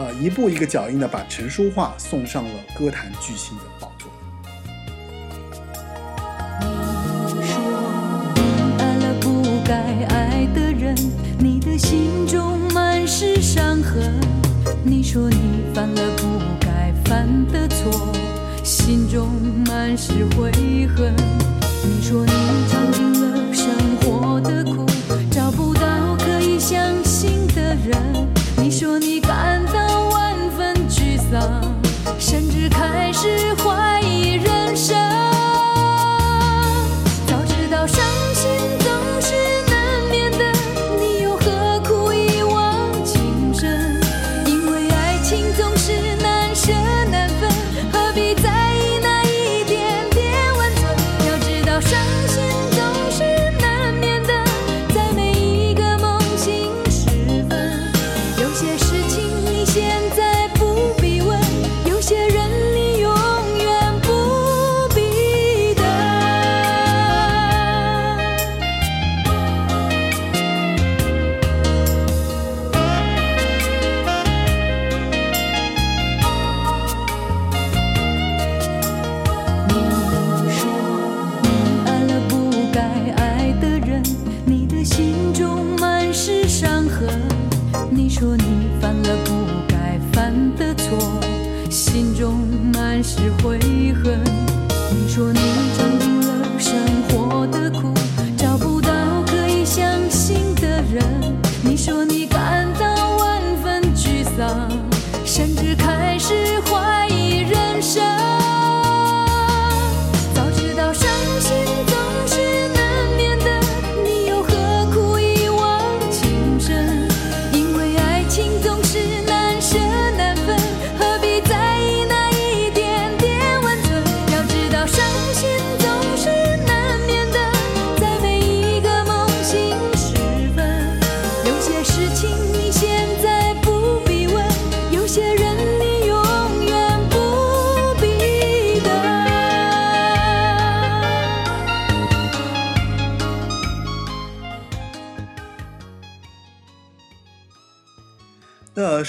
呃，一步一个脚印的把陈淑桦送上了歌坛巨星的宝座。
你说你爱了不该爱的人，你的心中满是伤痕。你说你犯了不该犯的错，心中满是悔恨。你说你尝尽了生活的苦，找不到可以相信的人。你说你感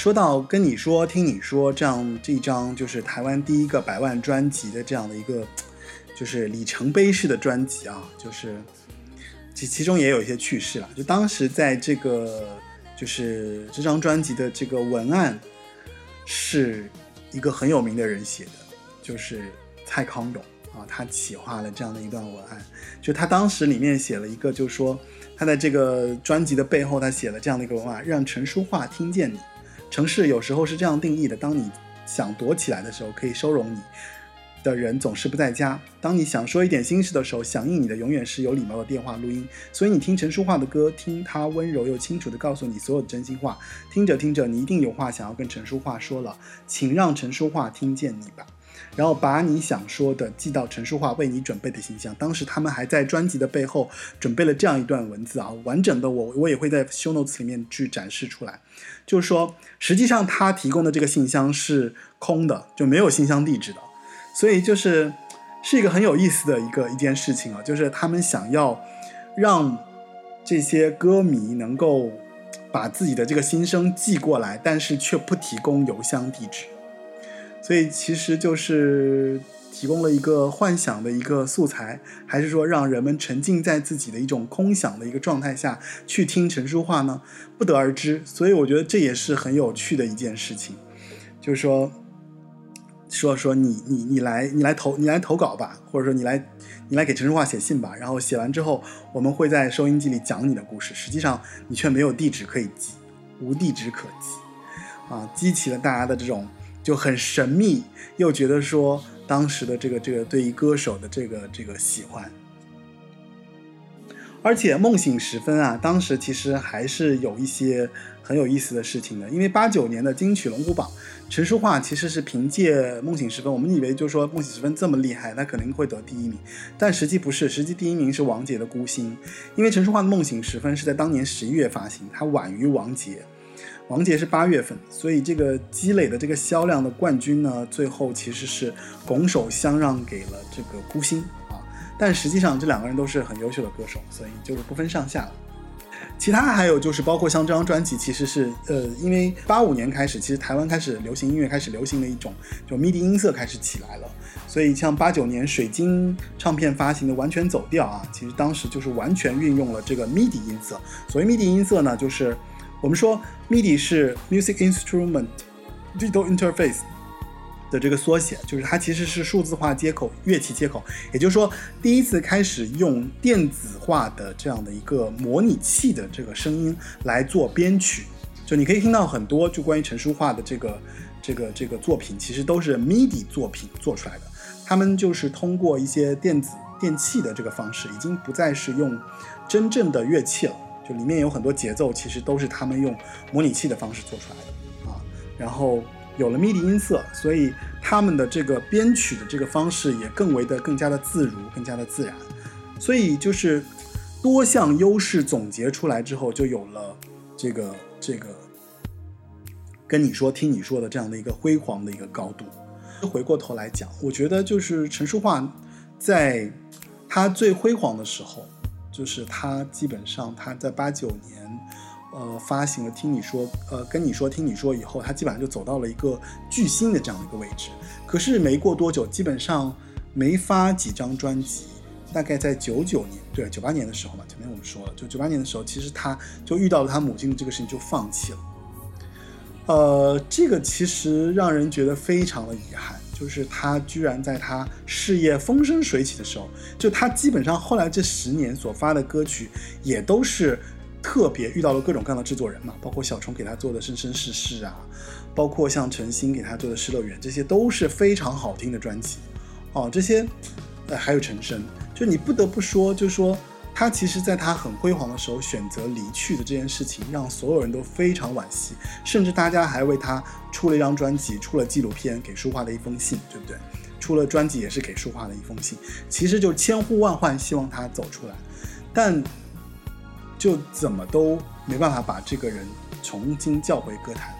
说
到跟你说、听你说这样这张就是台湾第一个百万专辑的这样的一个，就是里程碑式的专辑啊，就是其其中也有一些趣事了。就当时在这个就是这张专辑的这个文案是一个很有名的人写的，就是蔡康永啊，他企划了这样的一段文案。就他当时里面写了一个，就是说他在这个专辑的背后，他写了这样的一个文案，让陈淑桦听见你。城市有时候是这样定义的：当你想躲起来的时候，可以收容你的人总是不在家；当你想说一点心事的时候，响应你的永远是有礼貌的电话录音。所以你听陈淑桦的歌，听她温柔又清楚地告诉你所有的真心话。听着听着，你一定有话想要跟陈淑桦说了，请让陈淑桦听见你吧。然后把你想说的寄到陈淑桦为你准备的信箱。当时他们还在专辑的背后准备了这样一段文字啊，完整的我我也会在 show notes 里面去展示出来。就是说，实际上他提供的这个信箱是空的，就没有信箱地址的，所以就是是一个很有意思的一个一件事情啊，就是他们想要让这些歌迷能够把自己的这个心声寄过来，但是却不提供邮箱地址。所以其实就是提供了一个幻想的一个素材，还是说让人们沉浸在自己的一种空想的一个状态下去听陈淑桦呢？不得而知。所以我觉得这也是很有趣的一件事情，就是说，说说你你你来你来投你来投稿吧，或者说你来你来给陈淑桦写信吧，然后写完之后，我们会在收音机里讲你的故事，实际上你却没有地址可以寄，无地址可寄，啊，激起了大家的这种。就很神秘，又觉得说当时的这个这个对于歌手的这个这个喜欢，而且梦醒时分啊，当时其实还是有一些很有意思的事情的，因为八九年的金曲龙虎榜，陈淑桦其实是凭借梦醒时分，我们以为就是说梦醒时分这么厉害，他肯定会得第一名，但实际不是，实际第一名是王杰的孤星，因为陈淑桦的梦醒时分是在当年十一月发行，它晚于王杰。王杰是八月份，所以这个积累的这个销量的冠军呢，最后其实是拱手相让给了这个孤星啊。但实际上这两个人都是很优秀的歌手，所以就是不分上下了。其他还有就是包括像这张专辑，其实是呃，因为八五年开始，其实台湾开始流行音乐开始流行的一种就 MIDI 音色开始起来了，所以像八九年水晶唱片发行的《完全走调》啊，其实当时就是完全运用了这个 MIDI 音色。所谓 MIDI 音色呢，就是我们说 MIDI 是 Music Instrument Digital Interface 的这个缩写，就是它其实是数字化接口、乐器接口，也就是说第一次开始用电子化的这样的一个模拟器的这个声音来做编曲。就你可以听到很多就关于陈淑桦的这个这个这个作品，其实都是 MIDI 作品做出来的。他们就是通过一些电子电器的这个方式，已经不再是用真正的乐器了。里面有很多节奏，其实都是他们用模拟器的方式做出来的啊。然后有了 MIDI 音色，所以他们的这个编曲的这个方式也更为的更加的自如，更加的自然。所以就是多项优势总结出来之后，就有了这个这个跟你说、听你说的这样的一个辉煌的一个高度。回过头来讲，我觉得就是陈淑桦在她最辉煌的时候。就是他基本上他在八九年，呃，发行了《听你说》，呃，跟你说听你说以后，他基本上就走到了一个巨星的这样的一个位置。可是没过多久，基本上没发几张专辑。大概在九九年，对，九八年的时候嘛，前面我们说了，就九八年的时候，其实他就遇到了他母亲的这个事情，就放弃了。呃，这个其实让人觉得非常的遗憾。就是他居然在他事业风生水起的时候，就他基本上后来这十年所发的歌曲，也都是特别遇到了各种各样的制作人嘛，包括小虫给他做的《生生世世》啊，包括像陈星给他做的《失乐园》，这些都是非常好听的专辑。哦，这些，呃，还有陈升，就你不得不说，就说。他其实，在他很辉煌的时候选择离去的这件事情，让所有人都非常惋惜，甚至大家还为他出了一张专辑，出了纪录片，给舒化的一封信，对不对？出了专辑也是给舒化的一封信，其实就千呼万唤希望他走出来，但就怎么都没办法把这个人重新叫回歌坛，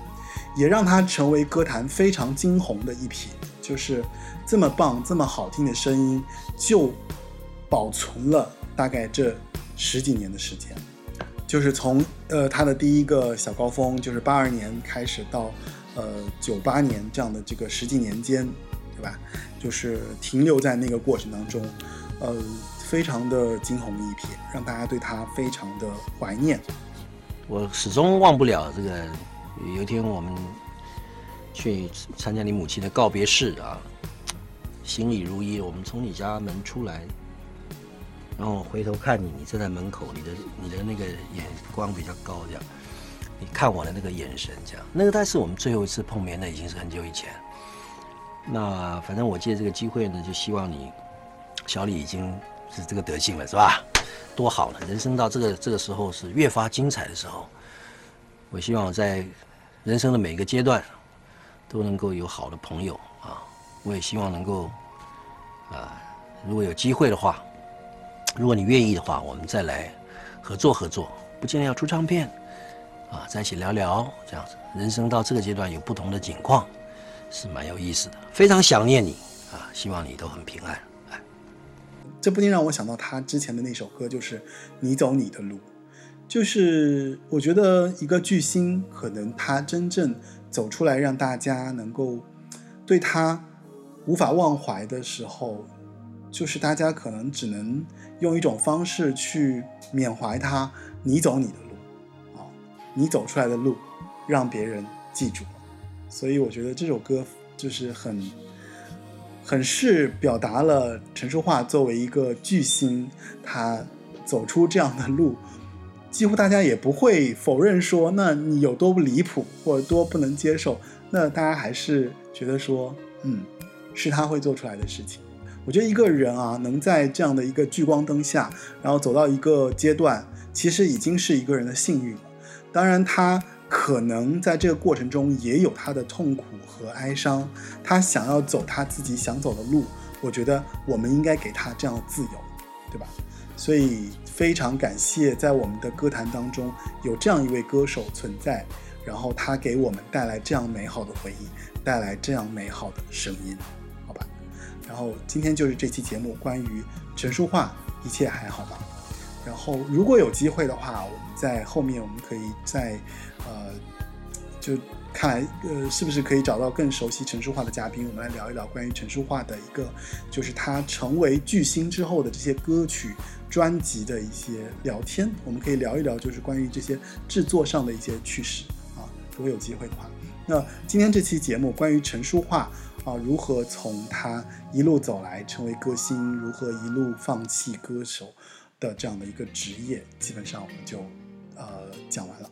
也让他成为歌坛非常惊鸿的一匹，就是这么棒、这么好听的声音，就保存了。大概这十几年的时间，就是从呃他的第一个小高峰，就是八二年开始到呃九八年这样的这个十几年间，对吧？就是停留在那个过程当中，呃，非常的惊鸿一瞥，让大家对他非常的怀念。
我始终忘不了这个，有一天我们去参加你母亲的告别式啊，行礼如一，我们从你家门出来，然后回头看你，你站在门口，你的你的那个眼光比较高，这样，你看我的那个眼神，这样，那个但是我们最后一次碰面，那已经是很久以前。那反正我借这个机会呢，就希望你，小李已经是这个德性了，是吧？多好呢！人生到这个这个时候是越发精彩的时候。我希望我在人生的每一个阶段都能够有好的朋友啊！我也希望能够啊，如果有机会的话，如果你愿意的话，我们再来合作合作，不见得要出唱片啊，在一起聊聊这样子。人生到这个阶段有不同的景况，是蛮有意思的。非常想念你啊！希望你都很平安。
这不禁让我想到他之前的那首歌，就是《你走你的路》。就是我觉得一个巨星，可能他真正走出来，让大家能够对他无法忘怀的时候，就是大家可能只能用一种方式去缅怀他。你走你的路，啊，你走出来的路，让别人记住。所以我觉得这首歌就是很。很是表达了陈淑桦作为一个巨星，他走出这样的路，几乎大家也不会否认说，那你有多不离谱或者多不能接受，那大家还是觉得说，嗯，是他会做出来的事情。我觉得一个人啊，能在这样的一个聚光灯下，然后走到一个阶段，其实已经是一个人的幸运了。当然他。可能在这个过程中也有他的痛苦和哀伤，他想要走他自己想走的路，我觉得我们应该给他这样的自由，对吧？所以非常感谢在我们的歌坛当中有这样一位歌手存在，然后他给我们带来这样美好的回忆，带来这样美好的声音，然后今天就是这期节目关于陈淑桦，一切还好吧？然后如果有机会的话，我们在后面我们可以再。呃，就看来，呃，是不是可以找到更熟悉陈淑桦的嘉宾？我们来聊一聊关于陈淑桦的一个，就是他成为巨星之后的这些歌曲、专辑的一些聊天。我们可以聊一聊，就是关于这些制作上的一些趣事啊。如果有机会的话，那今天这期节目关于陈淑桦啊，如何从他一路走来成为歌星，如何一路放弃歌手的这样的一个职业，基本上我们就呃讲完了。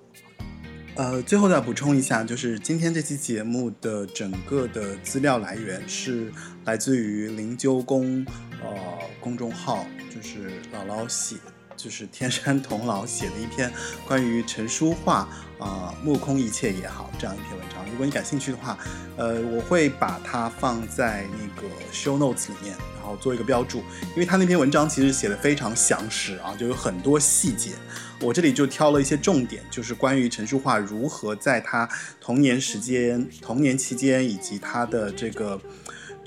呃，最后再补充一下，就是今天这期节目的整个的资料来源是来自于灵鹫宫呃公众号，就是姥姥写，就是天山童姥写的一篇关于陈淑桦啊目空一切也好这样一篇文章。如果你感兴趣的话，呃，我会把它放在那个 show notes 里面，然后做一个标注，因为他那篇文章其实写的非常详实啊，就有很多细节。我这里就挑了一些重点，就是关于陈淑桦如何在他童年时间、童年期间，以及他的这个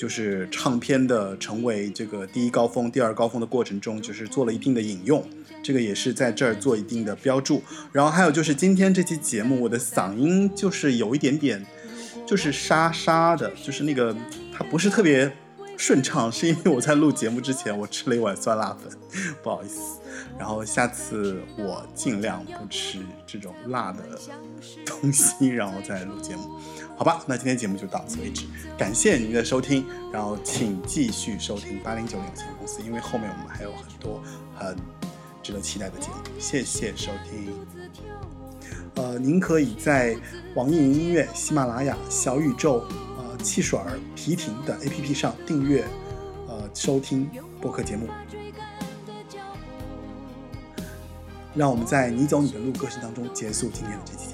就是唱片的成为这个第一高峰、第二高峰的过程中，就是做了一定的引用，这个也是在这儿做一定的标注。然后还有就是今天这期节目，我的嗓音就是有一点点，就是沙沙的，就是那个它不是特别顺畅，是因为我在录节目之前我吃了一碗酸辣粉，不好意思。然后下次我尽量不吃这种辣的东西，然后再录节目，好吧？那今天节目就到此为止，感谢您的收听，然后请继续收听八零九零有限公司，因为后面我们还有很多很值得期待的节目，谢谢收听。呃，您可以在网易云音乐、喜马拉雅、小宇宙、呃汽水儿、皮艇等 APP 上订阅呃收听播客节目。让我们在你走你的路歌声当中结束今天的这期